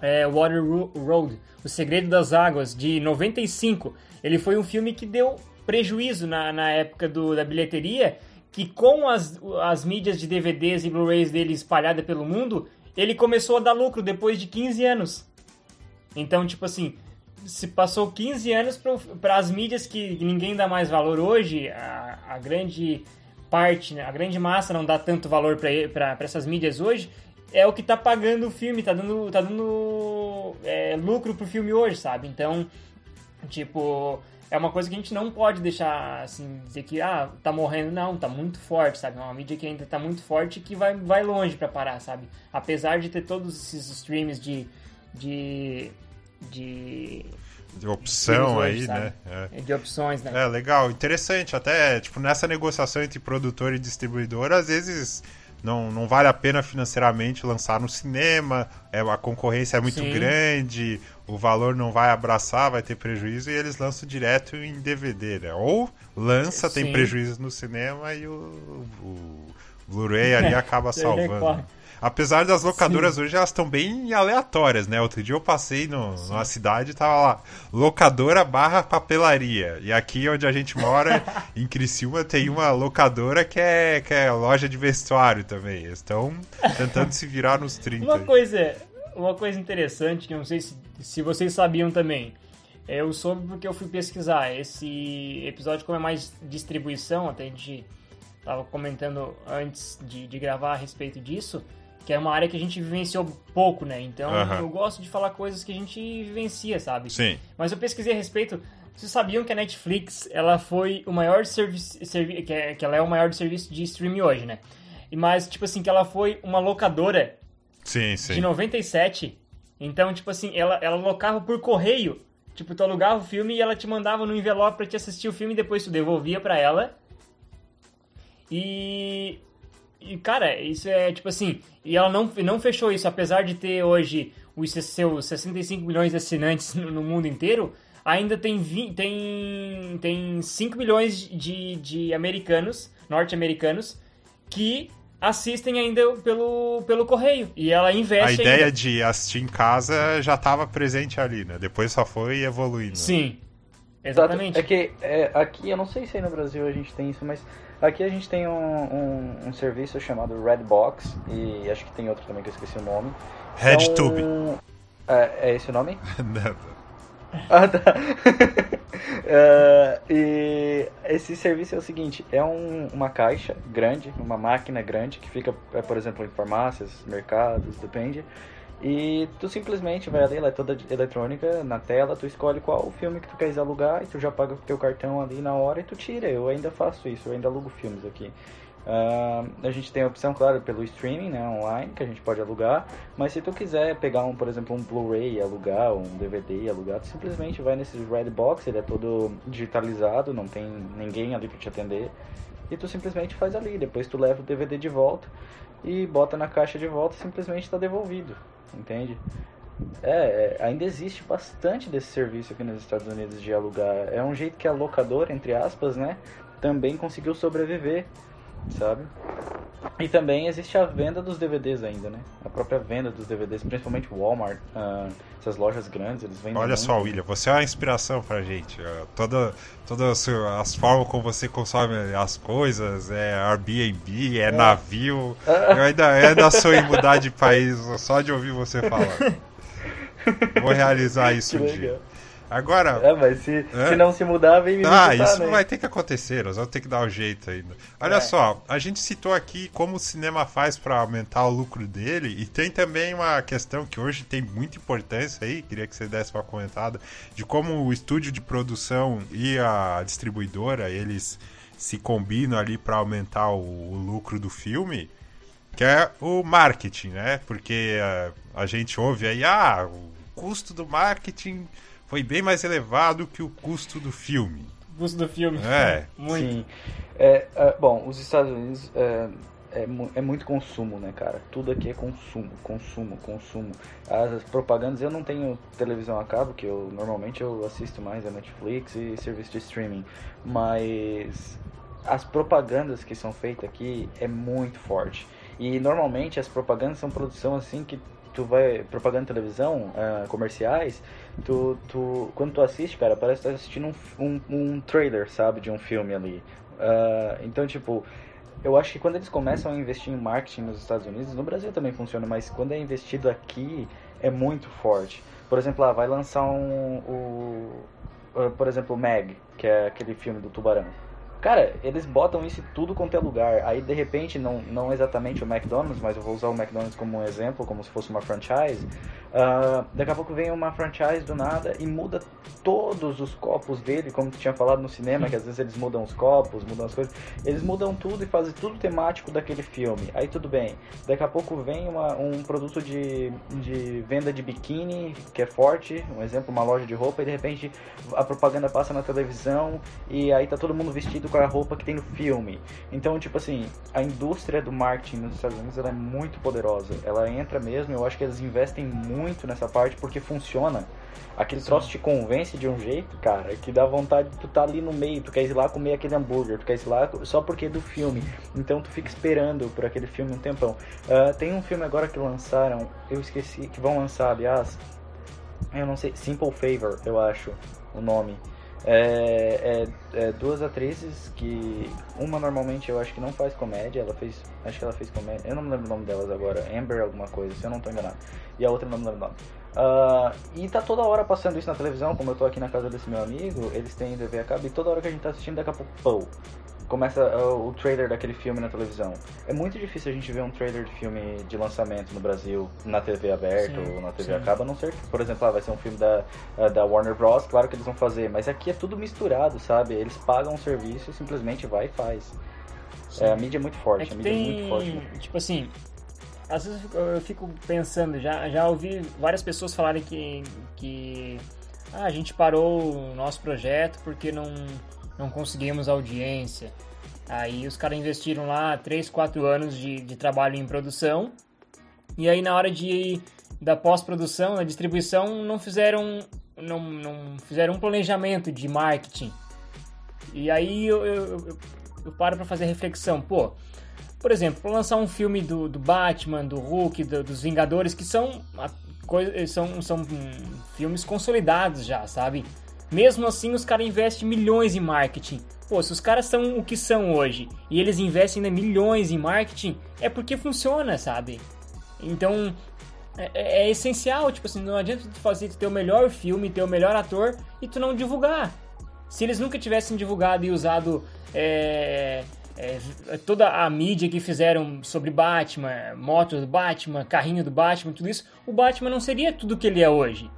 é, Water Road, O Segredo das Águas, de 95. Ele foi um filme que deu prejuízo na, na época do, da bilheteria, que com as, as mídias de DVDs e Blu-rays dele espalhada pelo mundo, ele começou a dar lucro depois de 15 anos. Então, tipo assim, se passou 15 anos para as mídias que ninguém dá mais valor hoje, a, a grande parte, né, a grande massa não dá tanto valor para essas mídias hoje, é o que tá pagando o filme, tá dando, tá dando é, lucro pro filme hoje, sabe? Então, tipo, é uma coisa que a gente não pode deixar, assim, dizer que, ah, tá morrendo. Não, tá muito forte, sabe? É uma mídia que ainda tá muito forte e que vai, vai longe para parar, sabe? Apesar de ter todos esses streams de... de, de de opção aí, né? É. De opções, né? É, legal, interessante. Até, tipo, nessa negociação entre produtor e distribuidor, às vezes não, não vale a pena financeiramente lançar no cinema, é, a concorrência é muito Sim. grande, o valor não vai abraçar, vai ter prejuízo e eles lançam direto em DVD, né? Ou lança, Sim. tem prejuízo no cinema e o, o Blu-ray ali acaba salvando. Apesar das locadoras Sim. hoje, elas estão bem aleatórias, né? Outro dia eu passei no, numa cidade e tava lá, locadora barra papelaria. E aqui onde a gente mora, em Criciúma, tem uma locadora que é, que é loja de vestuário também. Eles estão tentando se virar nos 30. Uma coisa, uma coisa interessante, que eu não sei se, se vocês sabiam também. Eu soube porque eu fui pesquisar. Esse episódio, como é mais distribuição, até a gente tava comentando antes de, de gravar a respeito disso que é uma área que a gente vivenciou pouco, né? Então uhum. eu gosto de falar coisas que a gente vivencia, sabe? Sim. Mas eu pesquisei a respeito. Vocês sabiam que a Netflix ela foi o maior serviço, servi que, é, que ela é o maior serviço de streaming hoje, né? E mas tipo assim que ela foi uma locadora. Sim, sim. De 97. Então tipo assim ela ela locava por correio. Tipo, tu alugava o filme e ela te mandava no envelope para te assistir o filme e depois tu devolvia para ela. E e, cara, isso é tipo assim. E ela não, não fechou isso, apesar de ter hoje os seus 65 milhões de assinantes no, no mundo inteiro. ainda tem, vi, tem, tem 5 milhões de, de americanos, norte-americanos, que assistem ainda pelo, pelo correio. E ela investe. A ideia ainda. de assistir em casa já estava presente ali, né? Depois só foi evoluindo. Sim. Exatamente. É que é, aqui, eu não sei se aí no Brasil a gente tem isso, mas aqui a gente tem um, um, um serviço chamado Redbox, e acho que tem outro também que eu esqueci o nome. RedTube. Então, é, é esse o nome? Não. Ah, tá. uh, e esse serviço é o seguinte: é um, uma caixa grande, uma máquina grande que fica, é, por exemplo, em farmácias, mercados, depende. E tu simplesmente vai ali, ela é toda eletrônica, na tela, tu escolhe qual filme que tu queres alugar e tu já paga o teu cartão ali na hora e tu tira. Eu ainda faço isso, eu ainda alugo filmes aqui. Uh, a gente tem a opção, claro, pelo streaming, né, online, que a gente pode alugar. Mas se tu quiser pegar, um, por exemplo, um Blu-ray e alugar, um DVD e alugar, tu simplesmente vai nesse Redbox, ele é todo digitalizado, não tem ninguém ali para te atender. E tu simplesmente faz ali, depois tu leva o DVD de volta e bota na caixa de volta simplesmente está devolvido, entende? É, é, ainda existe bastante desse serviço aqui nos Estados Unidos de alugar. É um jeito que a locadora, entre aspas, né, também conseguiu sobreviver sabe? E também existe a venda dos DVDs ainda, né? A própria venda dos DVDs, principalmente Walmart, uh, essas lojas grandes, eles vendem. Olha muito. só, William, você é uma inspiração pra gente. Toda, todas as formas como você consome as coisas, é Airbnb, é, é. navio. Eu ainda, eu ainda sou em mudar de país só de ouvir você falar. Vou realizar isso um dia. Agora. É, mas se, se não se mudar, vem me Ah, isso né? não vai ter que acontecer, nós vamos ter que dar um jeito ainda. Olha É. só, a gente citou aqui como o cinema faz para aumentar o lucro dele, e tem também uma questão que hoje tem muita importância aí, queria que você desse uma comentada, de como o estúdio de produção e a distribuidora, eles se combinam ali para aumentar o, o lucro do filme, que é o marketing, né? Porque eh, a gente ouve aí, ah, o custo do marketing foi bem mais elevado que o custo do filme. O custo do filme. É. Muito. Sim. É, é, bom, os Estados Unidos é, é, é muito consumo, né, cara? Tudo aqui é consumo, consumo, consumo. As propagandas, eu não tenho televisão a cabo, que eu normalmente eu assisto mais a Netflix e serviço de streaming, mas as propagandas que são feitas aqui é muito forte. E normalmente as propagandas são produção assim que tu vai propaganda de televisão, ah, comerciais, tu, tu quando tu assiste, cara, parece que tá assistindo um, um, um trailer, sabe, de um filme ali. Ah, então, tipo, eu acho que quando eles começam a investir em marketing nos Estados Unidos, no Brasil também funciona, mas quando é investido aqui é muito forte. Por exemplo, lá vai lançar um, o, ah, por exemplo, Meg, que é aquele filme do tubarão. Cara, eles botam isso tudo quanto é lugar. Aí de repente, não, não exatamente o McDonald's, mas eu vou usar o McDonald's como um exemplo, como se fosse uma franchise. Ah, daqui a pouco vem uma franchise do nada e muda todos os copos dele, como tu tinha falado no cinema, que às vezes eles mudam os copos, mudam as coisas. Eles mudam tudo e fazem tudo temático daquele filme. Aí tudo bem. Daqui a pouco vem uma, um produto de, de venda de biquíni, que é forte, um exemplo, uma loja de roupa, e de repente a propaganda passa na televisão e aí tá todo mundo vestido com a roupa que tem no filme. Então, tipo assim, a indústria do marketing nos Estados Unidos ela é muito poderosa. Ela entra mesmo, eu acho que eles investem muito nessa parte porque funciona. Aquele troço te convence de um jeito, cara, que dá vontade de tu tá ali no meio, tu quer ir lá comer aquele hambúrguer, tu quer ir lá só porque é do filme. Então tu fica esperando por aquele filme um tempão. Ah, tem um filme agora que lançaram, eu esqueci, que vão lançar, aliás, eu não sei, Simple Favor, eu acho o nome. É, é- é duas atrizes que uma normalmente eu acho que não faz comédia, ela fez, acho que ela fez comédia, eu não me lembro o nome delas agora, Amber alguma coisa, se eu não tô enganado. E a outra eu não me lembro o nome. Ah, e tá toda hora passando isso na televisão, como eu tô aqui na casa desse meu amigo, eles têm TV a cabo e toda hora que a gente tá assistindo, daqui a pouco, pô, começa ah, o trailer daquele filme na televisão. É muito difícil a gente ver um trailer de filme de lançamento no Brasil na TV aberta Sim, ou na TV sim. a cabo, a não ser que, por exemplo, ah, vai ser um filme da, ah, da Warner Bros. Claro que eles vão fazer, mas aqui é tudo misturado, sabe? Eles pagam o serviço e simplesmente vai e faz. É, a mídia é muito É forte, que a mídia é muito forte. tem, tipo assim, às vezes eu fico- eu fico pensando, já, já ouvi várias pessoas falarem que, que ah, a gente parou o nosso projeto porque não, não conseguimos audiência. Aí os caras investiram lá 3, 4 anos de, de trabalho em produção e aí na hora de da pós-produção, na distribuição, não fizeram não, não fizeram um planejamento de marketing. E aí eu, eu, eu, eu paro pra fazer reflexão. Pô, por exemplo, lançar um filme do, do Batman, do Hulk, do, dos Vingadores, que são, são, são hum, filmes consolidados já, sabe? Mesmo assim, os caras investem milhões em marketing. Pô, se os caras são o que são hoje e eles investem ainda milhões em marketing, é porque funciona, sabe? Então, é, é, é, essencial, tipo assim, não adianta tu fazer tu ter o melhor filme, ter o melhor ator e tu não divulgar. Se eles nunca tivessem divulgado e usado é, é, toda a mídia que fizeram sobre Batman, moto do Batman, carrinho do Batman, tudo isso, o Batman não seria tudo que ele é hoje.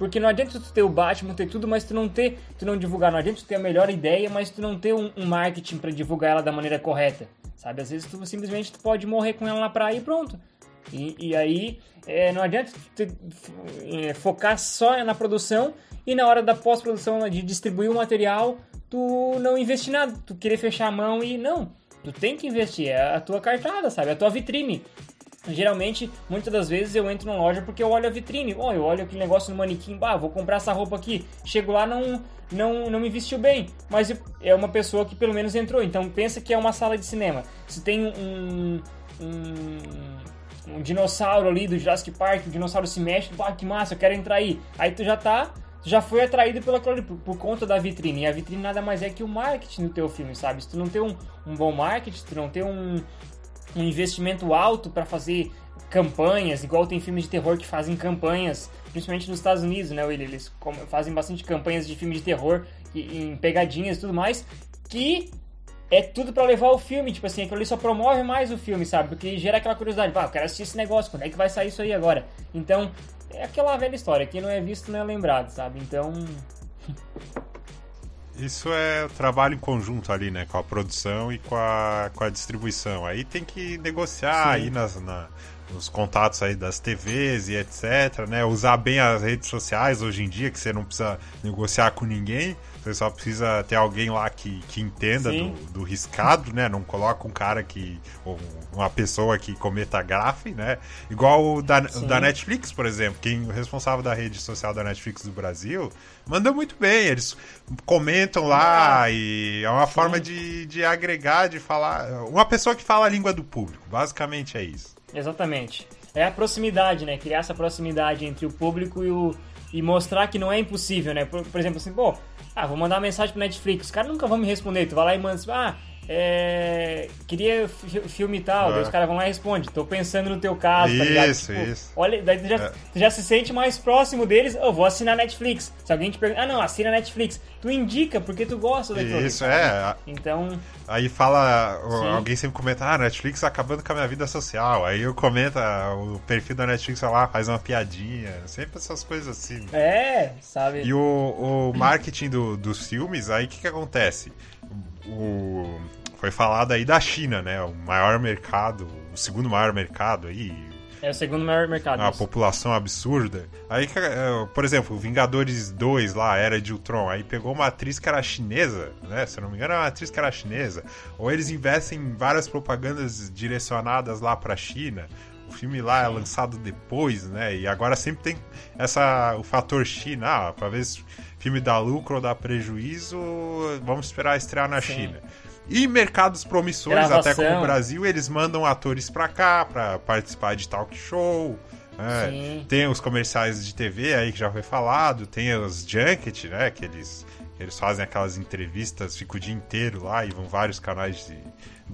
Porque não adianta tu ter o Batman, ter tudo, mas tu não ter, tu não divulgar, não adianta tu ter a melhor ideia, mas tu não ter um, um marketing para divulgar ela da maneira correta, sabe? Às vezes tu simplesmente tu pode morrer com ela na praia e pronto. E, e aí é, não adianta tu é, focar só na produção e na hora da pós-produção de distribuir o material tu não investir nada, tu querer fechar a mão e não. Tu tem que investir, é a tua cartada, sabe? É a tua vitrine. Geralmente, muitas das vezes eu entro na loja porque eu olho a vitrine. Oh, eu olho aquele negócio no manequim, bah, vou comprar essa roupa aqui. Chego lá, não, não, não me vestiu bem. Mas é uma pessoa que pelo menos entrou. Então pensa que é uma sala de cinema. Se tem um, um, um dinossauro ali do Jurassic Park, o dinossauro se mexe, bah, que massa, eu quero entrar aí. Aí tu já tá já foi atraído pela por, por, conta da vitrine. E a vitrine nada mais é que o marketing do teu filme, sabe? Se tu não tem um, um bom marketing, se tu não tem um, um investimento alto para fazer campanhas, igual tem filmes de terror que fazem campanhas, principalmente nos Estados Unidos, né, Willi? Eles fazem bastante campanhas de filme de terror em pegadinhas e tudo mais, que é tudo para levar o filme, tipo assim, aquilo ali só promove mais o filme, sabe? Porque gera aquela curiosidade, pá, eu quero assistir esse negócio, quando é que vai sair isso aí agora? Então, é aquela velha história, quem não é visto não é lembrado, sabe? Então. Isso é trabalho em conjunto ali, né? Com a produção e com a, com a distribuição. Aí tem que negociar Sim. aí nas, na, nos contatos aí das TVs e etc, né? Usar bem as redes sociais hoje em dia, que você não precisa negociar com ninguém. Você só precisa ter alguém lá que, que entenda do, do, riscado, né? Não coloca um cara que. ou uma pessoa que cometa gafe, né? Igual o da, o da Netflix, por exemplo. Quem o responsável da rede social da Netflix do Brasil manda muito bem. Eles comentam lá ah, e é uma sim. forma de, de agregar, de falar. Uma pessoa que fala a língua do público. Basicamente é isso. Exatamente. É a proximidade, né? Criar essa proximidade entre o público e o. E mostrar que não é impossível, né? Por, por exemplo, assim, pô, ah, vou mandar uma mensagem pro Netflix. Os caras nunca vão me responder. Tu vai lá e manda assim, ah, é, queria filme tal, é. os caras vão lá e respondem, tô pensando no teu caso, isso, tá ligado? Tipo, isso. Olha, daí tu já, é. tu já se sente mais próximo deles, eu oh, vou assinar Netflix. Se alguém te pergunta, ah não, assina Netflix, tu indica porque tu gosta daquilo. Isso, é. Então. Aí fala, Sim. alguém sempre comenta, ah, Netflix tá acabando com a minha vida social. Aí eu comento, o perfil da Netflix lá, faz uma piadinha, sempre essas coisas assim. É, sabe? E o, o marketing do, dos filmes, aí o que que acontece? O, foi falado aí da China, né? O maior mercado, o segundo maior mercado aí. É o segundo maior mercado. Uma população absurda. Aí, é, por exemplo, Vingadores 2 lá, Era de Ultron, aí pegou uma atriz que era chinesa, né? Se eu não me engano, era uma atriz que era chinesa. Ou eles investem em várias propagandas direcionadas lá pra China. O filme lá é lançado depois, né? E agora sempre tem essa, o fator China, ah, pra ver se filme dá lucro ou dá prejuízo, vamos esperar estrear na Sim. China. E mercados promissores, Gravação. até como o Brasil, eles mandam atores pra cá pra participar de talk show. É, tem os comerciais de TV aí que já foi falado, tem os junket, né? Que eles, eles fazem aquelas entrevistas, ficam o dia inteiro lá e vão vários canais de,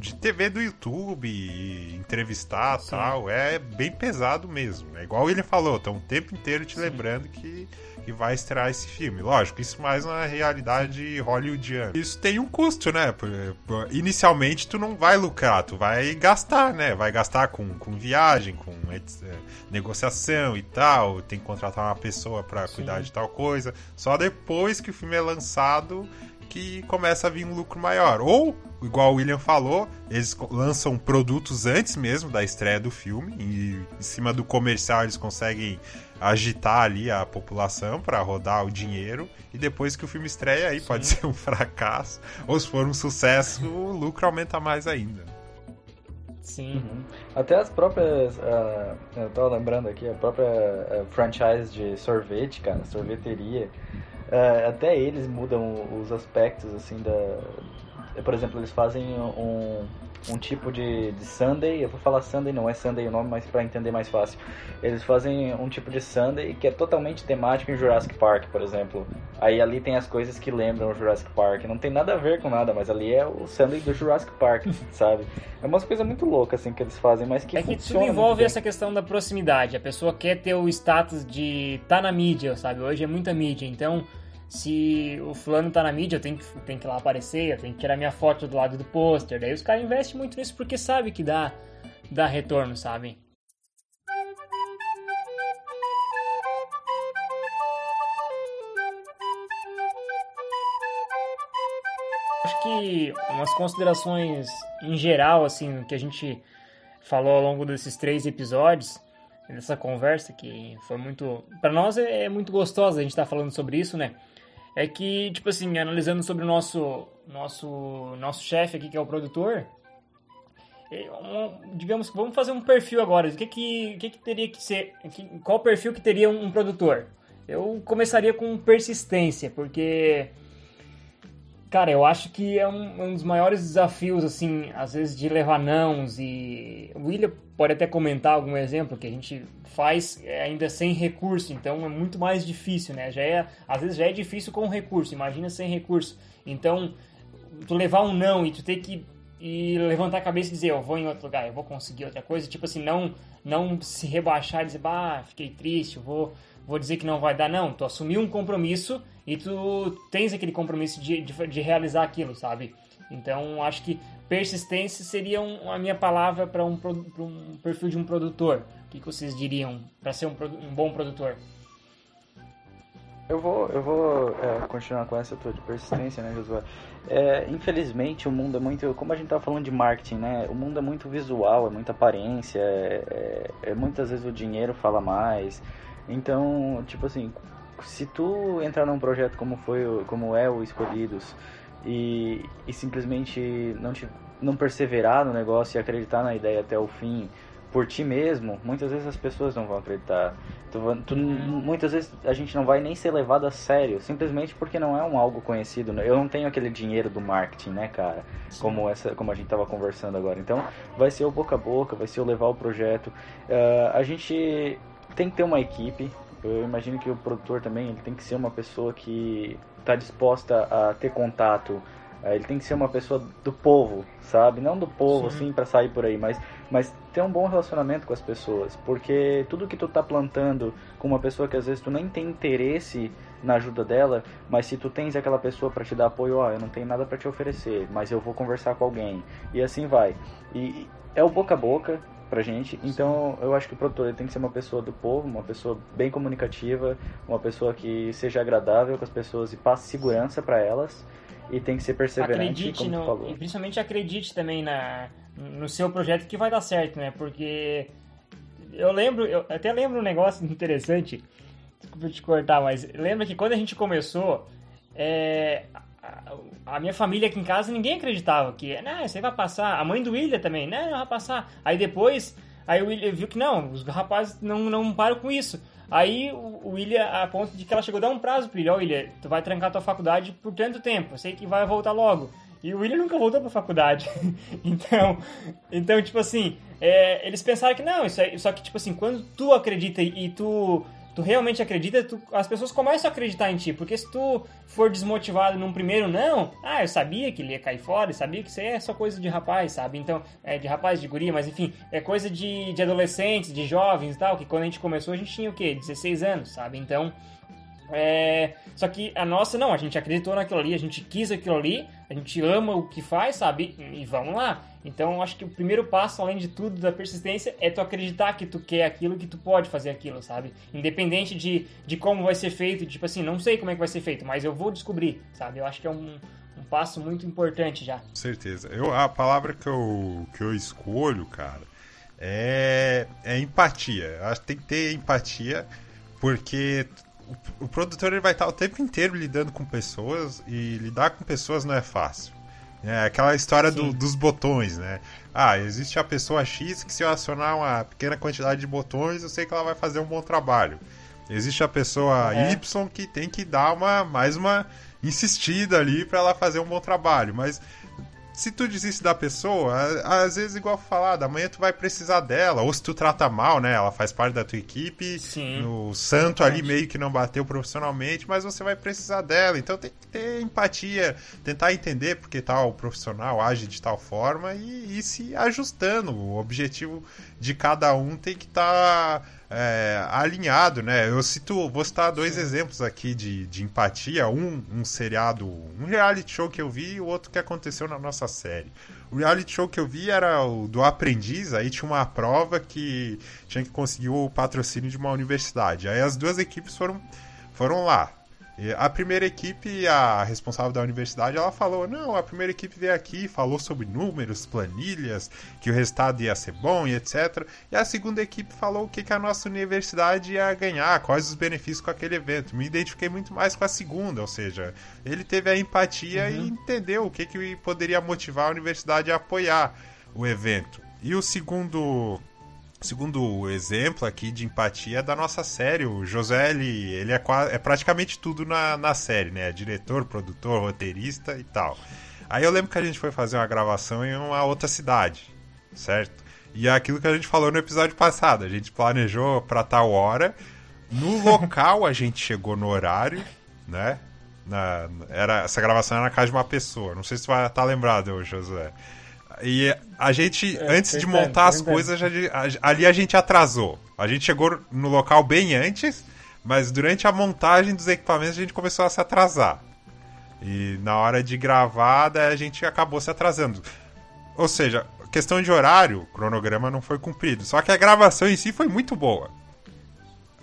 de TV do YouTube e entrevistar e tal. É bem pesado mesmo. É igual ele falou, tá um tempo inteiro te Sim. lembrando que que vai estrear esse filme. Lógico, isso mais na realidade hollywoodiana. Isso tem um custo, né? Inicialmente tu não vai lucrar, tu vai gastar, né? Vai gastar com, com viagem, com é, negociação e tal. Tem que contratar uma pessoa para cuidar de tal coisa. Só depois que o filme é lançado que começa a vir um lucro maior. Ou, igual o William falou, eles lançam produtos antes mesmo da estreia do filme, e em cima do comercial eles conseguem agitar ali a população para rodar o dinheiro e depois que o filme estreia aí Sim. pode ser um fracasso ou se for um sucesso o lucro aumenta mais ainda. Sim. Uhum. Até as próprias. Uh, eu tô lembrando aqui, a própria uh, franchise de sorvete, cara, sorveteria. Uh, até eles mudam os aspectos, assim, da. Por exemplo, eles fazem um, um tipo de, de Sunday, eu vou falar Sunday, não é Sunday o nome, mas para entender mais fácil. Eles fazem um tipo de Sunday que é totalmente temático em Jurassic Park, por exemplo. Aí ali tem as coisas que lembram o Jurassic Park. Não tem nada a ver com nada, mas ali é o Sunday do Jurassic Park, sabe? É umas coisas muito loucas assim que eles fazem, mas que É que tudo envolve essa questão da proximidade. A pessoa quer ter o status de tá na mídia, sabe? Hoje é muita mídia, então se o fulano tá na mídia, eu tenho que, tenho que ir lá aparecer, eu tenho que tirar minha foto do lado do pôster. Daí os caras investem muito nisso porque sabe que dá, dá retorno, sabe? Acho que umas considerações em geral, assim, que a gente falou ao longo desses três episódios, dessa conversa, que foi muito. para nós é muito gostosa a gente estar tá falando sobre isso, né? É que, tipo assim, analisando sobre o nosso, nosso, nosso chefe aqui, que é o produtor, é, digamos vamos fazer um perfil agora. O que que, que, que teria que ser? Qual perfil que teria um, um produtor? Eu começaria com persistência, porque Cara, eu acho que é um, um, dos maiores desafios, assim, às vezes de levar nãos e... O William pode até comentar algum exemplo que a gente faz ainda sem recurso, então é muito mais difícil, né? Já é, às vezes já é difícil com recurso, imagina sem recurso. Então, tu levar um não e tu ter que e levantar a cabeça e dizer, eu vou em outro lugar, eu vou conseguir outra coisa, tipo assim, não não se rebaixar e dizer, bah, fiquei triste, vou vou dizer que não vai dar, não. Tu assumiu um compromisso e tu tens aquele compromisso de, de, de realizar aquilo, sabe? Então, acho que persistência seria um, a minha palavra para um, um, perfil de um produtor. O que, que vocês diriam para ser um, um, bom produtor? Eu vou, eu vou é, continuar com essa tua de persistência, né, Josué? É, infelizmente, o mundo é muito. Como a gente tá falando de marketing, né? O mundo é muito visual, é muita aparência, é, é, é muitas vezes o dinheiro fala mais. Então, tipo assim, se tu entrar num projeto como foi, como é o Escolhidos e, e simplesmente não te, não perseverar no negócio e acreditar na ideia até o fim por ti mesmo, muitas vezes as pessoas não vão acreditar. Tu, tu, uhum. muitas vezes a gente não vai nem ser levado a sério, simplesmente porque não é um algo conhecido. Né? Eu não tenho aquele dinheiro do marketing, né, cara? Como essa, como a gente tava conversando agora. Então, vai ser o boca a boca, vai ser o levar o projeto. Uh, a gente tem que ter uma equipe. Eu imagino que o produtor também ele tem que ser uma pessoa que está disposta a ter contato. É, ele tem que ser uma pessoa do povo, sabe? Não do povo, Sim. assim, para sair por aí, mas, mas ter um bom relacionamento com as pessoas. Porque tudo que tu tá plantando com uma pessoa que às vezes tu nem tem interesse na ajuda dela, mas se tu tens aquela pessoa para te dar apoio, ó, eu não tenho nada para te oferecer, mas eu vou conversar com alguém. E assim vai. E é o boca a boca, pra gente. Então eu acho que o produtor tem que ser uma pessoa do povo, uma pessoa bem comunicativa, uma pessoa que seja agradável com as pessoas e passe segurança para elas. E tem que ser perseverante, acredite como no, falou. E principalmente acredite também na, no seu projeto que vai dar certo, né? Porque eu lembro, eu até lembro um negócio interessante, desculpa te cortar, mas lembra que quando a gente começou, é, a minha família aqui em casa, ninguém acreditava que, né, você vai passar. A mãe do William também, né, vai passar. Aí depois, aí o William viu que não, os rapazes não, não param com isso. Aí o William, a ponto de que ela chegou a dar um prazo pro William, ó, William, tu vai trancar tua faculdade por tanto tempo, eu sei que vai voltar logo. E o William nunca voltou pra faculdade. então, então, tipo assim, é, eles pensaram que não, isso é, só que, tipo assim, quando tu acredita e tu tu realmente acredita, tu, as pessoas começam a acreditar em ti. Porque se tu for desmotivado num primeiro não, ah, eu sabia que ele ia cair fora, eu sabia que isso aí é só coisa de rapaz, sabe? Então, é de rapaz, de guria, mas enfim, é coisa de, de adolescentes, de jovens e tal, que quando a gente começou a gente tinha o quê? 16 anos, sabe? Então, é... Só que a nossa não, a gente acreditou naquilo ali, a gente quis aquilo ali, a gente ama o que faz, sabe? E vamos lá. Então acho que o primeiro passo, além de tudo, da persistência, é tu acreditar que tu quer aquilo, que tu pode fazer aquilo, sabe? Independente de, de como vai ser feito, tipo assim, não sei como é que vai ser feito, mas eu vou descobrir, sabe? Eu acho que é um, um passo muito importante já. Com certeza. Eu, a palavra que eu, que eu escolho, cara, é, é empatia. Acho que tem que ter empatia, porque o, o produtor ele vai estar o tempo inteiro lidando com pessoas e lidar com pessoas não é fácil. É aquela história do, dos botões, né? Ah, existe a pessoa X que se eu acionar uma pequena quantidade de botões, eu sei que ela vai fazer um bom trabalho. Existe a pessoa é. Y que tem que dar uma mais uma insistida ali para ela fazer um bom trabalho, mas se tu desiste da pessoa, às vezes, igual falado, amanhã tu vai precisar dela, ou se tu trata mal, né? Ela faz parte da tua equipe, Sim, o santo ali meio que não bateu profissionalmente, mas você vai precisar dela. Então tem que ter empatia, tentar entender porque tal profissional age de tal forma e ir se ajustando. O objetivo de cada um tem que estar. Tá é, alinhado, né? Eu cito, vou citar dois Sim. exemplos aqui de, de empatia. Um, um seriado, um reality show que eu vi e o outro que aconteceu na nossa série. O reality show que eu vi era o do aprendiz, aí tinha uma prova que tinha que conseguir o patrocínio de uma universidade. Aí as duas equipes foram, foram lá. A primeira equipe, a responsável da universidade, ela falou: não, a primeira equipe veio aqui, falou sobre números, planilhas, que o resultado ia ser bom e etc. E a segunda equipe falou o que, que a nossa universidade ia ganhar, quais os benefícios com aquele evento. Me identifiquei muito mais com a segunda, ou seja, ele teve a empatia uhum. e entendeu o que, que poderia motivar a universidade a apoiar o evento. E o segundo segundo exemplo aqui de empatia da nossa série. O José, ele, ele é, quase, é praticamente tudo na, na série, né? É diretor, produtor, roteirista e tal. Aí eu lembro que a gente foi fazer uma gravação em uma outra cidade, certo? E é aquilo que a gente falou no episódio passado. A gente planejou para tal hora. No local a gente chegou no horário, né? Na, era, essa gravação era na casa de uma pessoa. Não sei se você vai estar lembrado, José. E a gente, é, antes de montar as coisas, ali a gente atrasou. A gente chegou no local bem antes, mas durante a montagem dos equipamentos a gente começou a se atrasar. E na hora de gravar, a gente acabou se atrasando. Ou seja, questão de horário, o cronograma não foi cumprido. Só que a gravação em si foi muito boa.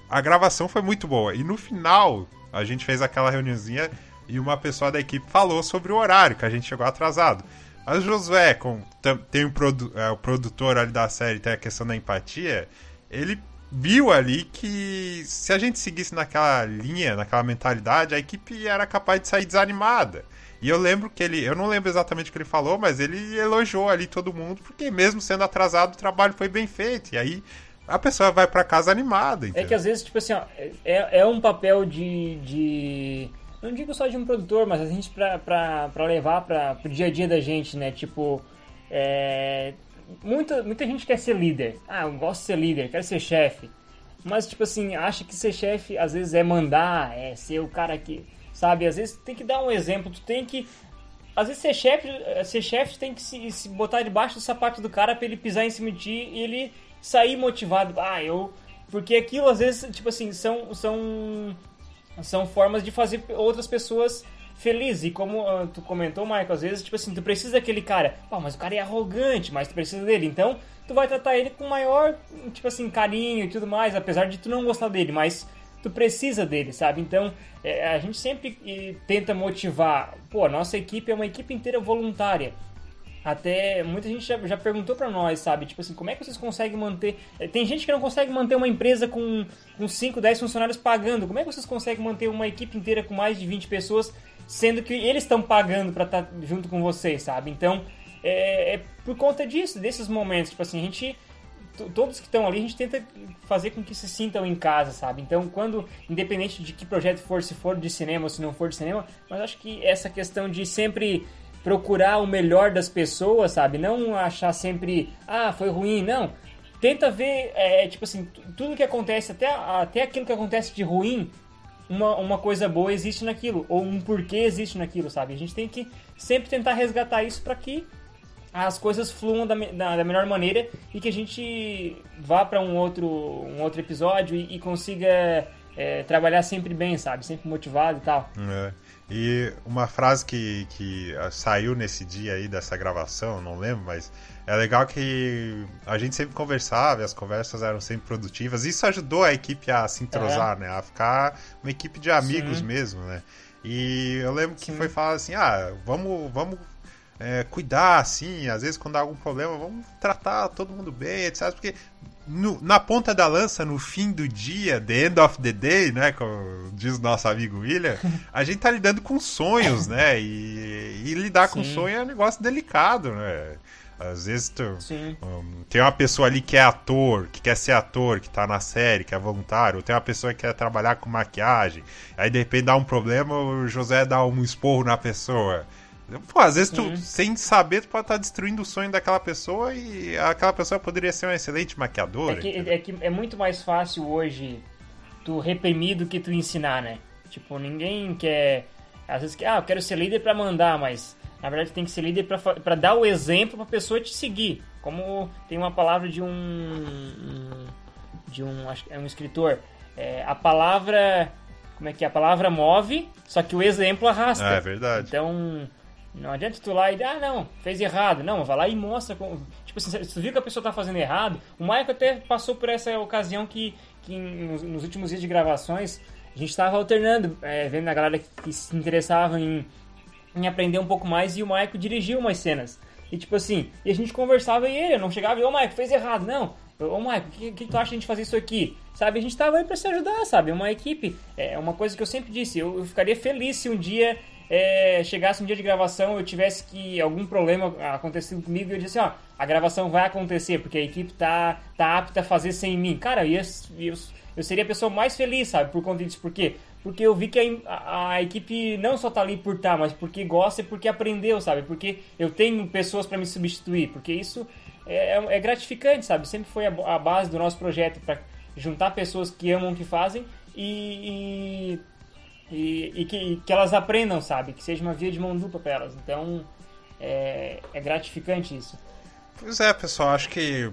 A gravação foi muito boa. E no final, a gente fez aquela reuniãozinha e uma pessoa da equipe falou sobre o horário, que a gente chegou atrasado. O Josué, com, tem um produ, é, o produtor ali da série, tem a questão da empatia, ele viu ali que se a gente seguisse naquela linha, naquela mentalidade, a equipe era capaz de sair desanimada. E eu lembro que ele, eu não lembro exatamente o que ele falou, mas ele elogiou ali todo mundo, porque mesmo sendo atrasado, o trabalho foi bem feito. E aí a pessoa vai para casa animada. Entendeu? É que às vezes, tipo assim, ó, é, é um papel de, de não digo só de um produtor, mas a gente pra, levar pra, pro dia a dia da gente, né? Tipo, é, muita, muita gente quer ser líder. Ah, eu gosto de ser líder, quero ser chefe. Mas, tipo assim, acha que ser chefe às vezes é mandar, é ser o cara que. Sabe? Às vezes tem que dar um exemplo, tu tem que. Às vezes ser chefe, ser chefe tem que se, se botar debaixo do sapato do cara para ele pisar em cima de ti e ele sair motivado. Ah, eu. Porque aquilo às vezes, tipo assim, são, são são formas de fazer outras pessoas felizes. E como uh, tu comentou, Michael, às vezes, tipo assim, tu precisa daquele cara, oh, mas o cara é arrogante, mas tu precisa dele. Então, tu vai tratar ele com maior, tipo assim, carinho e tudo mais, apesar de tu não gostar dele, mas tu precisa dele, sabe? Então, é, a gente sempre tenta motivar. Pô, a nossa equipe é uma equipe inteira voluntária. Até muita gente já, já perguntou para nós, sabe? Tipo assim, como é que vocês conseguem manter. Eh, tem gente que não consegue manter uma empresa com, com 5, 10 funcionários pagando. Como é que vocês conseguem manter uma equipe inteira com mais de 20 pessoas, sendo que eles estão pagando para estar tá junto com vocês, sabe? Então, é, é por conta disso, desses momentos. Tipo assim, a gente todos que estão ali, a gente tenta fazer com que se sintam em casa, sabe? Então, quando, independente de que projeto for, se for de cinema ou se não for de cinema, mas acho que essa questão de sempre procurar o melhor das pessoas, sabe? Não achar sempre, ah, foi ruim, não. Tenta ver, é, tipo assim, tudo que acontece, até, até aquilo que acontece de ruim, uma, uma coisa boa existe naquilo, ou um porquê existe naquilo, sabe? A gente tem que sempre tentar resgatar isso para que as coisas fluam da, da, da, melhor maneira e que a gente vá para um outro, um outro episódio e, e consiga é, trabalhar sempre bem, sabe? Sempre motivado e tal. É. E uma frase que, que ah, saiu nesse dia aí dessa gravação, não lembro, mas é legal que a gente sempre conversava, as conversas eram sempre produtivas. Isso ajudou a equipe a se entrosar, é. né? A ficar uma equipe de amigos Sim. mesmo, né? E eu lembro que Sim. foi falar assim, ah, vamos, vamos é, cuidar, assim, às vezes quando há algum problema, vamos tratar todo mundo bem, etc. Porque no, na ponta da lança, no fim do dia, the end of the day, né? Como diz o nosso amigo William, a gente tá lidando com sonhos, né? E, e lidar Sim. com sonho é um negócio delicado, né? Às vezes tu, um, tem uma pessoa ali que é ator, que quer ser ator, que tá na série, que é voluntário, ou tem uma pessoa que quer trabalhar com maquiagem, aí de repente dá um problema, o José dá um esporro na pessoa. Pô, às vezes tu, sem saber, tu pode estar tá destruindo o sonho daquela pessoa e aquela pessoa poderia ser uma excelente maquiadora. É que, é, que é muito mais fácil hoje tu reprimir do que tu ensinar, né? Tipo, ninguém quer. Às vezes, ah, eu quero ser líder para mandar, mas na verdade tem que ser líder para dar o exemplo para a pessoa te seguir. Como tem uma palavra de um. de um. é um escritor. É, a palavra. Como é que é? A palavra move, só que o exemplo arrasta. É, é verdade. Então não adianta tu lá e ah, não, fez errado. Não, vai lá e mostra. Como... Tipo assim, se tu viu que a pessoa tá fazendo errado, o Michael até passou por essa ocasião que, que nos, nos últimos dias de gravações a gente estava alternando, é, vendo a galera que, que se interessava em, em aprender um pouco mais e o Michael dirigiu umas cenas. E tipo assim, e a gente conversava e ele, eu não chegava e, ô Michael, fez errado. Não, ô Michael, o que, que tu acha de a gente fazer isso aqui? Sabe, a gente tava aí pra se ajudar, sabe? Uma equipe, é uma coisa que eu sempre disse, eu, eu ficaria feliz se um dia é, chegasse um dia de gravação eu tivesse que algum problema acontecido comigo e eu disse, ó, a gravação vai acontecer porque a equipe tá, tá apta a fazer sem mim. Cara, eu, eu, eu seria a pessoa mais feliz, sabe, por conta disso. Por quê? Porque eu vi que a, a, a equipe não só tá ali por tá, mas porque gosta e porque aprendeu, sabe? Porque eu tenho pessoas para me substituir, porque isso é, é, é, gratificante, sabe? Sempre foi a, a base do nosso projeto para juntar pessoas que amam o que fazem e, e e, e que, que, elas aprendam, sabe? Que seja uma via de mão dupla para elas. Então, é, é gratificante isso. Pois é, pessoal, acho que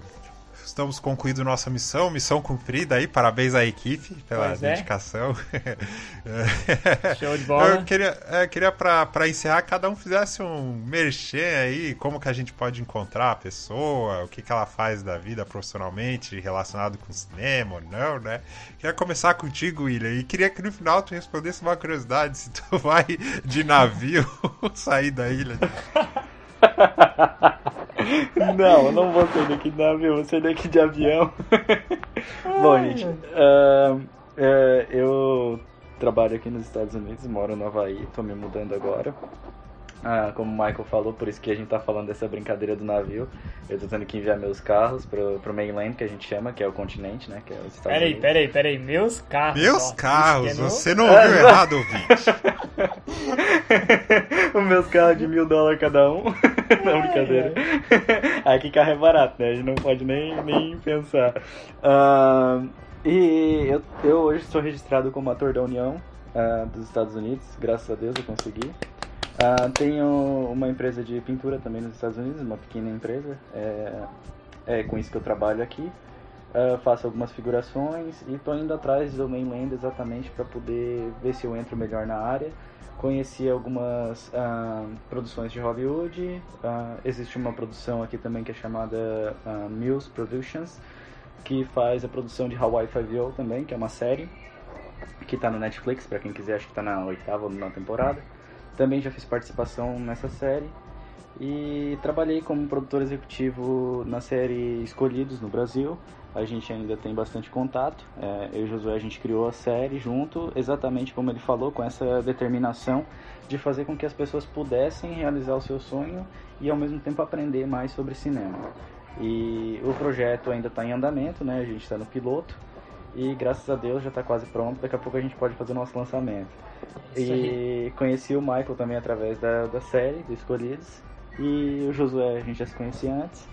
estamos concluindo nossa missão, missão cumprida aí, parabéns à equipe pela pois é. dedicação. É. Show de bola. Eu queria, é, queria para encerrar, cada um fizesse um merchan aí, como que a gente pode encontrar a pessoa, o que, que ela faz da vida profissionalmente, relacionado com cinema ou não, né? Queria começar contigo, William, e queria que no final tu respondesse uma curiosidade, se tu vai de navio sair da ilha. Não, não vou sair daqui de navio, vou sair daqui de avião. Bom, gente, uh, uh, eu trabalho aqui nos Estados Unidos, moro no Havaí, tô me mudando agora. Ah, como o Michael falou, por isso que a gente tá falando dessa brincadeira do navio. Eu tô tendo que enviar meus carros pro, pro mainland, que a gente chama, que é o continente, né? Que é os Estados peraí, Unidos. Peraí, peraí, meus carros. Meus ó, carros, você não ouviu errado, ouvinte. Os meus carros de mil dólares cada um. não, brincadeira. Aqui carro é barato, né? A gente não pode nem, nem pensar. Uh, e eu, eu hoje sou registrado como ator da União uh, dos Estados Unidos. Graças a Deus eu consegui. Uh, tenho uma empresa de pintura também nos Estados Unidos, uma pequena empresa. É, é com isso que eu trabalho aqui. Uh, faço algumas figurações e estou indo atrás do mainland exatamente para poder ver se eu entro melhor na área. Conheci algumas uh, produções de Hollywood. existe uma produção aqui também que é chamada Mills Productions, que faz a produção de Hawaii Five-O também, que é uma série que está no Netflix, para quem quiser, acho que está na oitava ou nona temporada. Também já fiz participação nessa série e trabalhei como produtor executivo na série Escolhidos no Brasil. A gente ainda tem bastante contato. É, eu e Josué a gente criou a série junto, exatamente como ele falou, com essa determinação de fazer com que as pessoas pudessem realizar o seu sonho e ao mesmo tempo aprender mais sobre cinema. E o projeto ainda está em andamento, né? A gente está no piloto e graças a Deus já está quase pronto. Daqui a pouco a gente pode fazer o nosso lançamento. E conheci o Michael também através da, da série, do Escolhidos. E o Josué a gente já se conhecia antes.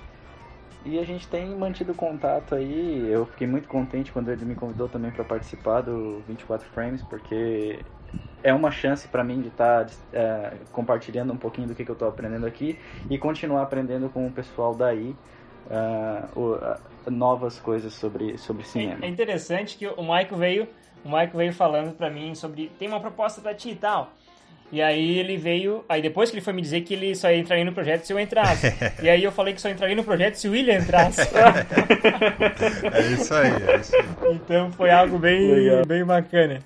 E a gente tem mantido contato aí. Eu fiquei muito contente quando ele me convidou também para participar do 24 Frames, porque é uma chance para mim de estar tá, é, compartilhando um pouquinho do que, que eu estou aprendendo aqui e continuar aprendendo com o pessoal daí uh, uh, novas coisas sobre, sobre cinema. É, é interessante que o Michael veio o Michael veio falando pra mim sobre tem uma proposta pra ti e tal. E aí ele veio, aí depois que ele foi me dizer que ele só entraria no projeto se eu entrasse. e aí eu falei que só entraria no projeto se o William entrasse. é isso aí, é isso aí. Então foi algo bem, bem bacana.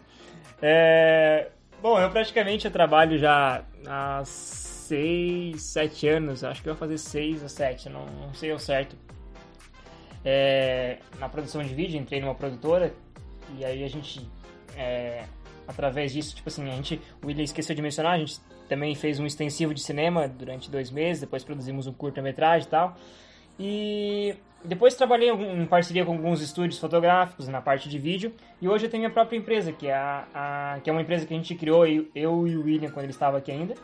É... Bom, eu praticamente eu trabalho já há seis, sete anos, acho que vou fazer seis ou sete, não, não sei ao certo. É... Na produção de vídeo, entrei numa produtora e aí a gente é, através disso, tipo assim, a gente, o William esqueceu de mencionar, a gente também fez um extensivo de cinema durante dois meses, depois produzimos um curta-metragem e tal. E depois trabalhei em parceria com alguns estúdios fotográficos na parte de vídeo. E hoje eu tenho minha própria empresa, que é, a, a que é uma empresa que a gente criou, eu, eu e o William, quando ele estava aqui ainda.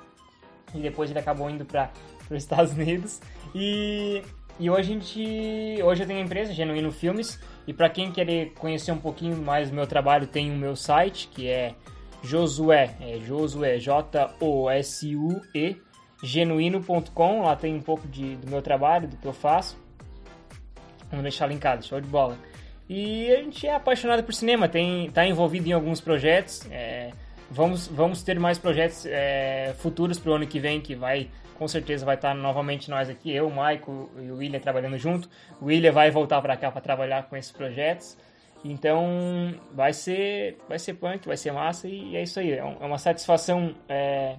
E depois ele acabou indo para os Estados Unidos. E, e hoje a gente. Hoje eu tenho empresa, Genuíno Filmes. E para quem querer conhecer um pouquinho mais do meu trabalho, tem o meu site, que é Josué, é Josué, J-O-S-U-E, genuíno.com. Lá tem um pouco de, do meu trabalho, do que eu faço. Vamos deixar linkado, show de bola. E a gente é apaixonado por cinema, tem, tá envolvido em alguns projetos. É, vamos, vamos ter mais projetos é, futuros para o ano que vem, que vai com certeza vai estar novamente nós aqui, eu, o Maico e o William trabalhando junto. O William vai voltar para cá para trabalhar com esses projetos. Então vai ser, vai ser punk, vai ser massa e é isso aí. É, é uma satisfação é,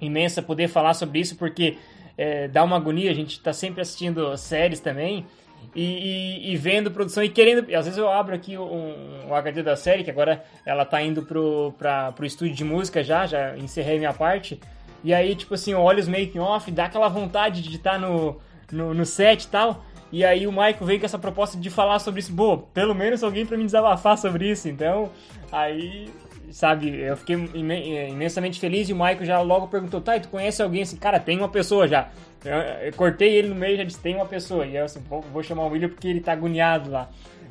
imensa poder falar sobre isso porque é, dá uma agonia. A gente está sempre assistindo séries também e, e, e, vendo produção e querendo. Às vezes eu abro aqui um, um HD da série que agora ela tá indo pro, pra, pro estúdio de música já, já encerrei minha parte. E aí, tipo assim, olha os making off, dá aquela vontade de estar no, no, no set e tal. E aí o Michael veio com essa proposta de falar sobre isso. Pô, pelo menos alguém para me desabafar sobre isso. Então, aí, sabe, eu fiquei imensamente feliz e o Michael já logo perguntou, tá, e tu conhece alguém assim? Cara, tem uma pessoa já. Eu, eu cortei ele no meio e já disse, tem uma pessoa. E eu assim, vou, vou chamar o William porque ele tá agoniado lá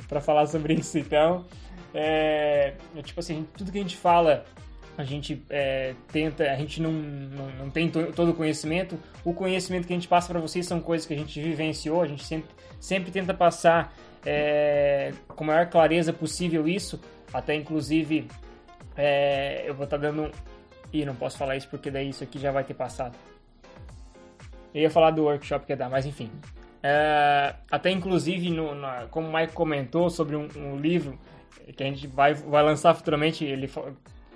para falar sobre isso. Então, é, é, tipo assim, tudo que a gente fala a gente é, tenta, a gente não, não, não tem todo o conhecimento. O conhecimento que a gente passa para vocês são coisas que a gente vivenciou, a gente sempre, sempre tenta passar é, com a maior clareza possível isso, até inclusive é, eu vou estar tá dando. Ih, não posso falar isso porque daí isso aqui já vai ter passado. Eu ia falar do workshop que ia dar, mas enfim. É, até inclusive, no, como o Mike comentou sobre um, um livro que a gente vai, vai lançar futuramente, ele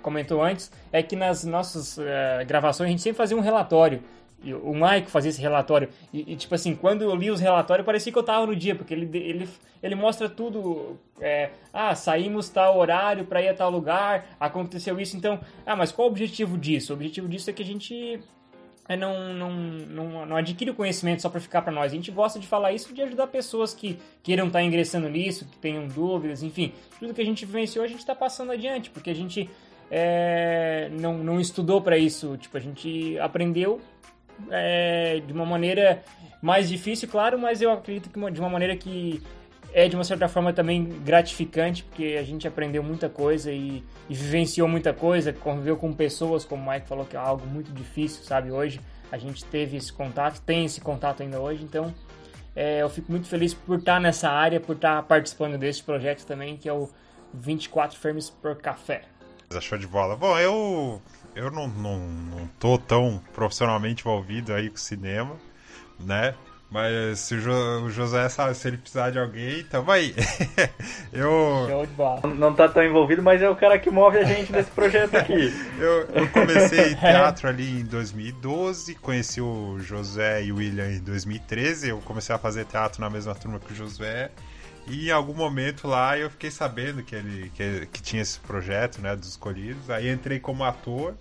comentou antes, é que nas nossas uh, gravações a gente sempre fazia um relatório. E o Mike fazia esse relatório. E, e, tipo assim, quando eu li os relatórios, parecia que eu tava no dia, porque ele, ele, ele mostra tudo. É, ah, saímos tal horário para ir a tal lugar, aconteceu isso, então. Ah, mas qual o objetivo disso? O objetivo disso é que a gente é, não, não, não, não adquire o conhecimento só para ficar para nós. A gente gosta de falar isso de ajudar pessoas que queiram estar tá ingressando nisso, que tenham dúvidas, enfim. Tudo que a gente vivenciou, a gente está passando adiante, porque a gente é, não, não estudou para isso. Tipo, a gente aprendeu é, de uma maneira mais difícil, claro, mas eu acredito que de uma maneira que é de uma certa forma também gratificante, porque a gente aprendeu muita coisa e, e vivenciou muita coisa, conviveu com pessoas, como o Mike falou, que é algo muito difícil, sabe? Hoje a gente teve esse contato, tem esse contato ainda hoje, então é, eu fico muito feliz por estar nessa área, por estar participando desse projeto também, que é o 24 Frames por Café. Show de bola. Bom, eu eu não, não, não tô tão profissionalmente envolvido aí com cinema, né? Mas se o, jo, o José sabe, se ele precisar de alguém, tamo aí. eu. Show de bola. Não tá tão envolvido, mas é o cara que move a gente nesse projeto aqui. eu, eu comecei teatro ali em 2012, conheci o José e o William em 2013. Eu comecei a fazer teatro na mesma turma que o José. E em algum momento lá eu fiquei sabendo que ele que, que tinha esse projeto, né, dos escolhidos. Aí entrei como ator.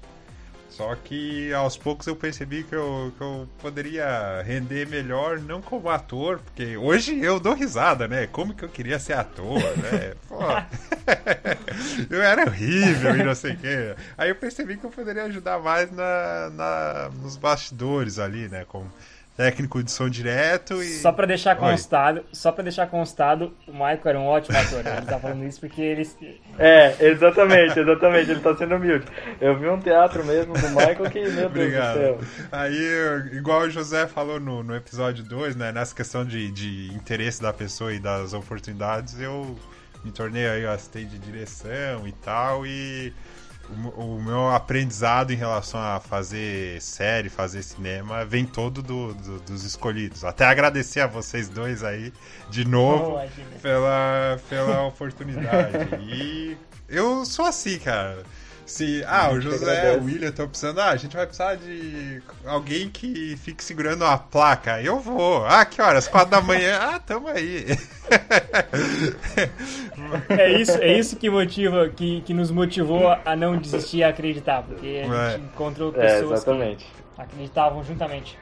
Só que aos poucos eu percebi que eu, que eu poderia render melhor, não como ator, porque hoje eu dou risada, né? Como que eu queria ser ator, né? Pô, eu era horrível e não sei o quê. Aí eu percebi que eu poderia ajudar mais na, na, nos bastidores ali, né? Como, técnico de som direto e. Só pra deixar constado, Oi. só para deixar constado, o Michael era um ótimo ator. Ele tá falando isso porque ele. É, exatamente, exatamente, ele tá sendo humilde. Eu vi um teatro mesmo do Michael que, meu Obrigado. Deus do céu. Aí, igual o José falou no, no episódio 2, né, nessa questão de, de interesse da pessoa e das oportunidades, eu me tornei aí assistente de direção e tal, e o, meu aprendizado em relação a fazer série, fazer cinema, vem todo do, do, dos escolhidos. Até agradecer a vocês dois aí de novo pela, pela oportunidade. E eu sou assim, cara. Sim, ah, o gente José, o William estão precisando. Ah, a gente vai precisar de alguém que fique segurando a placa. Eu vou. Ah, que horas? Quatro da manhã. Ah, tamo aí. É isso, é isso que motiva, que, que nos motivou a não desistir e acreditar, porque a É. gente encontrou É, pessoas exatamente. que acreditavam juntamente.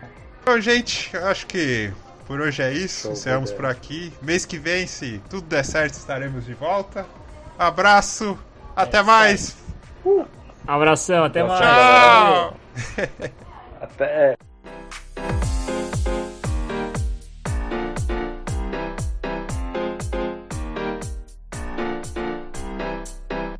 Bom, gente, eu acho que por hoje é isso. Encerramos por aqui. Mês que vem, se tudo der certo, estaremos de volta. Abraço. Até isso mais. Abração, até Tchau, mais. Tchau. Até.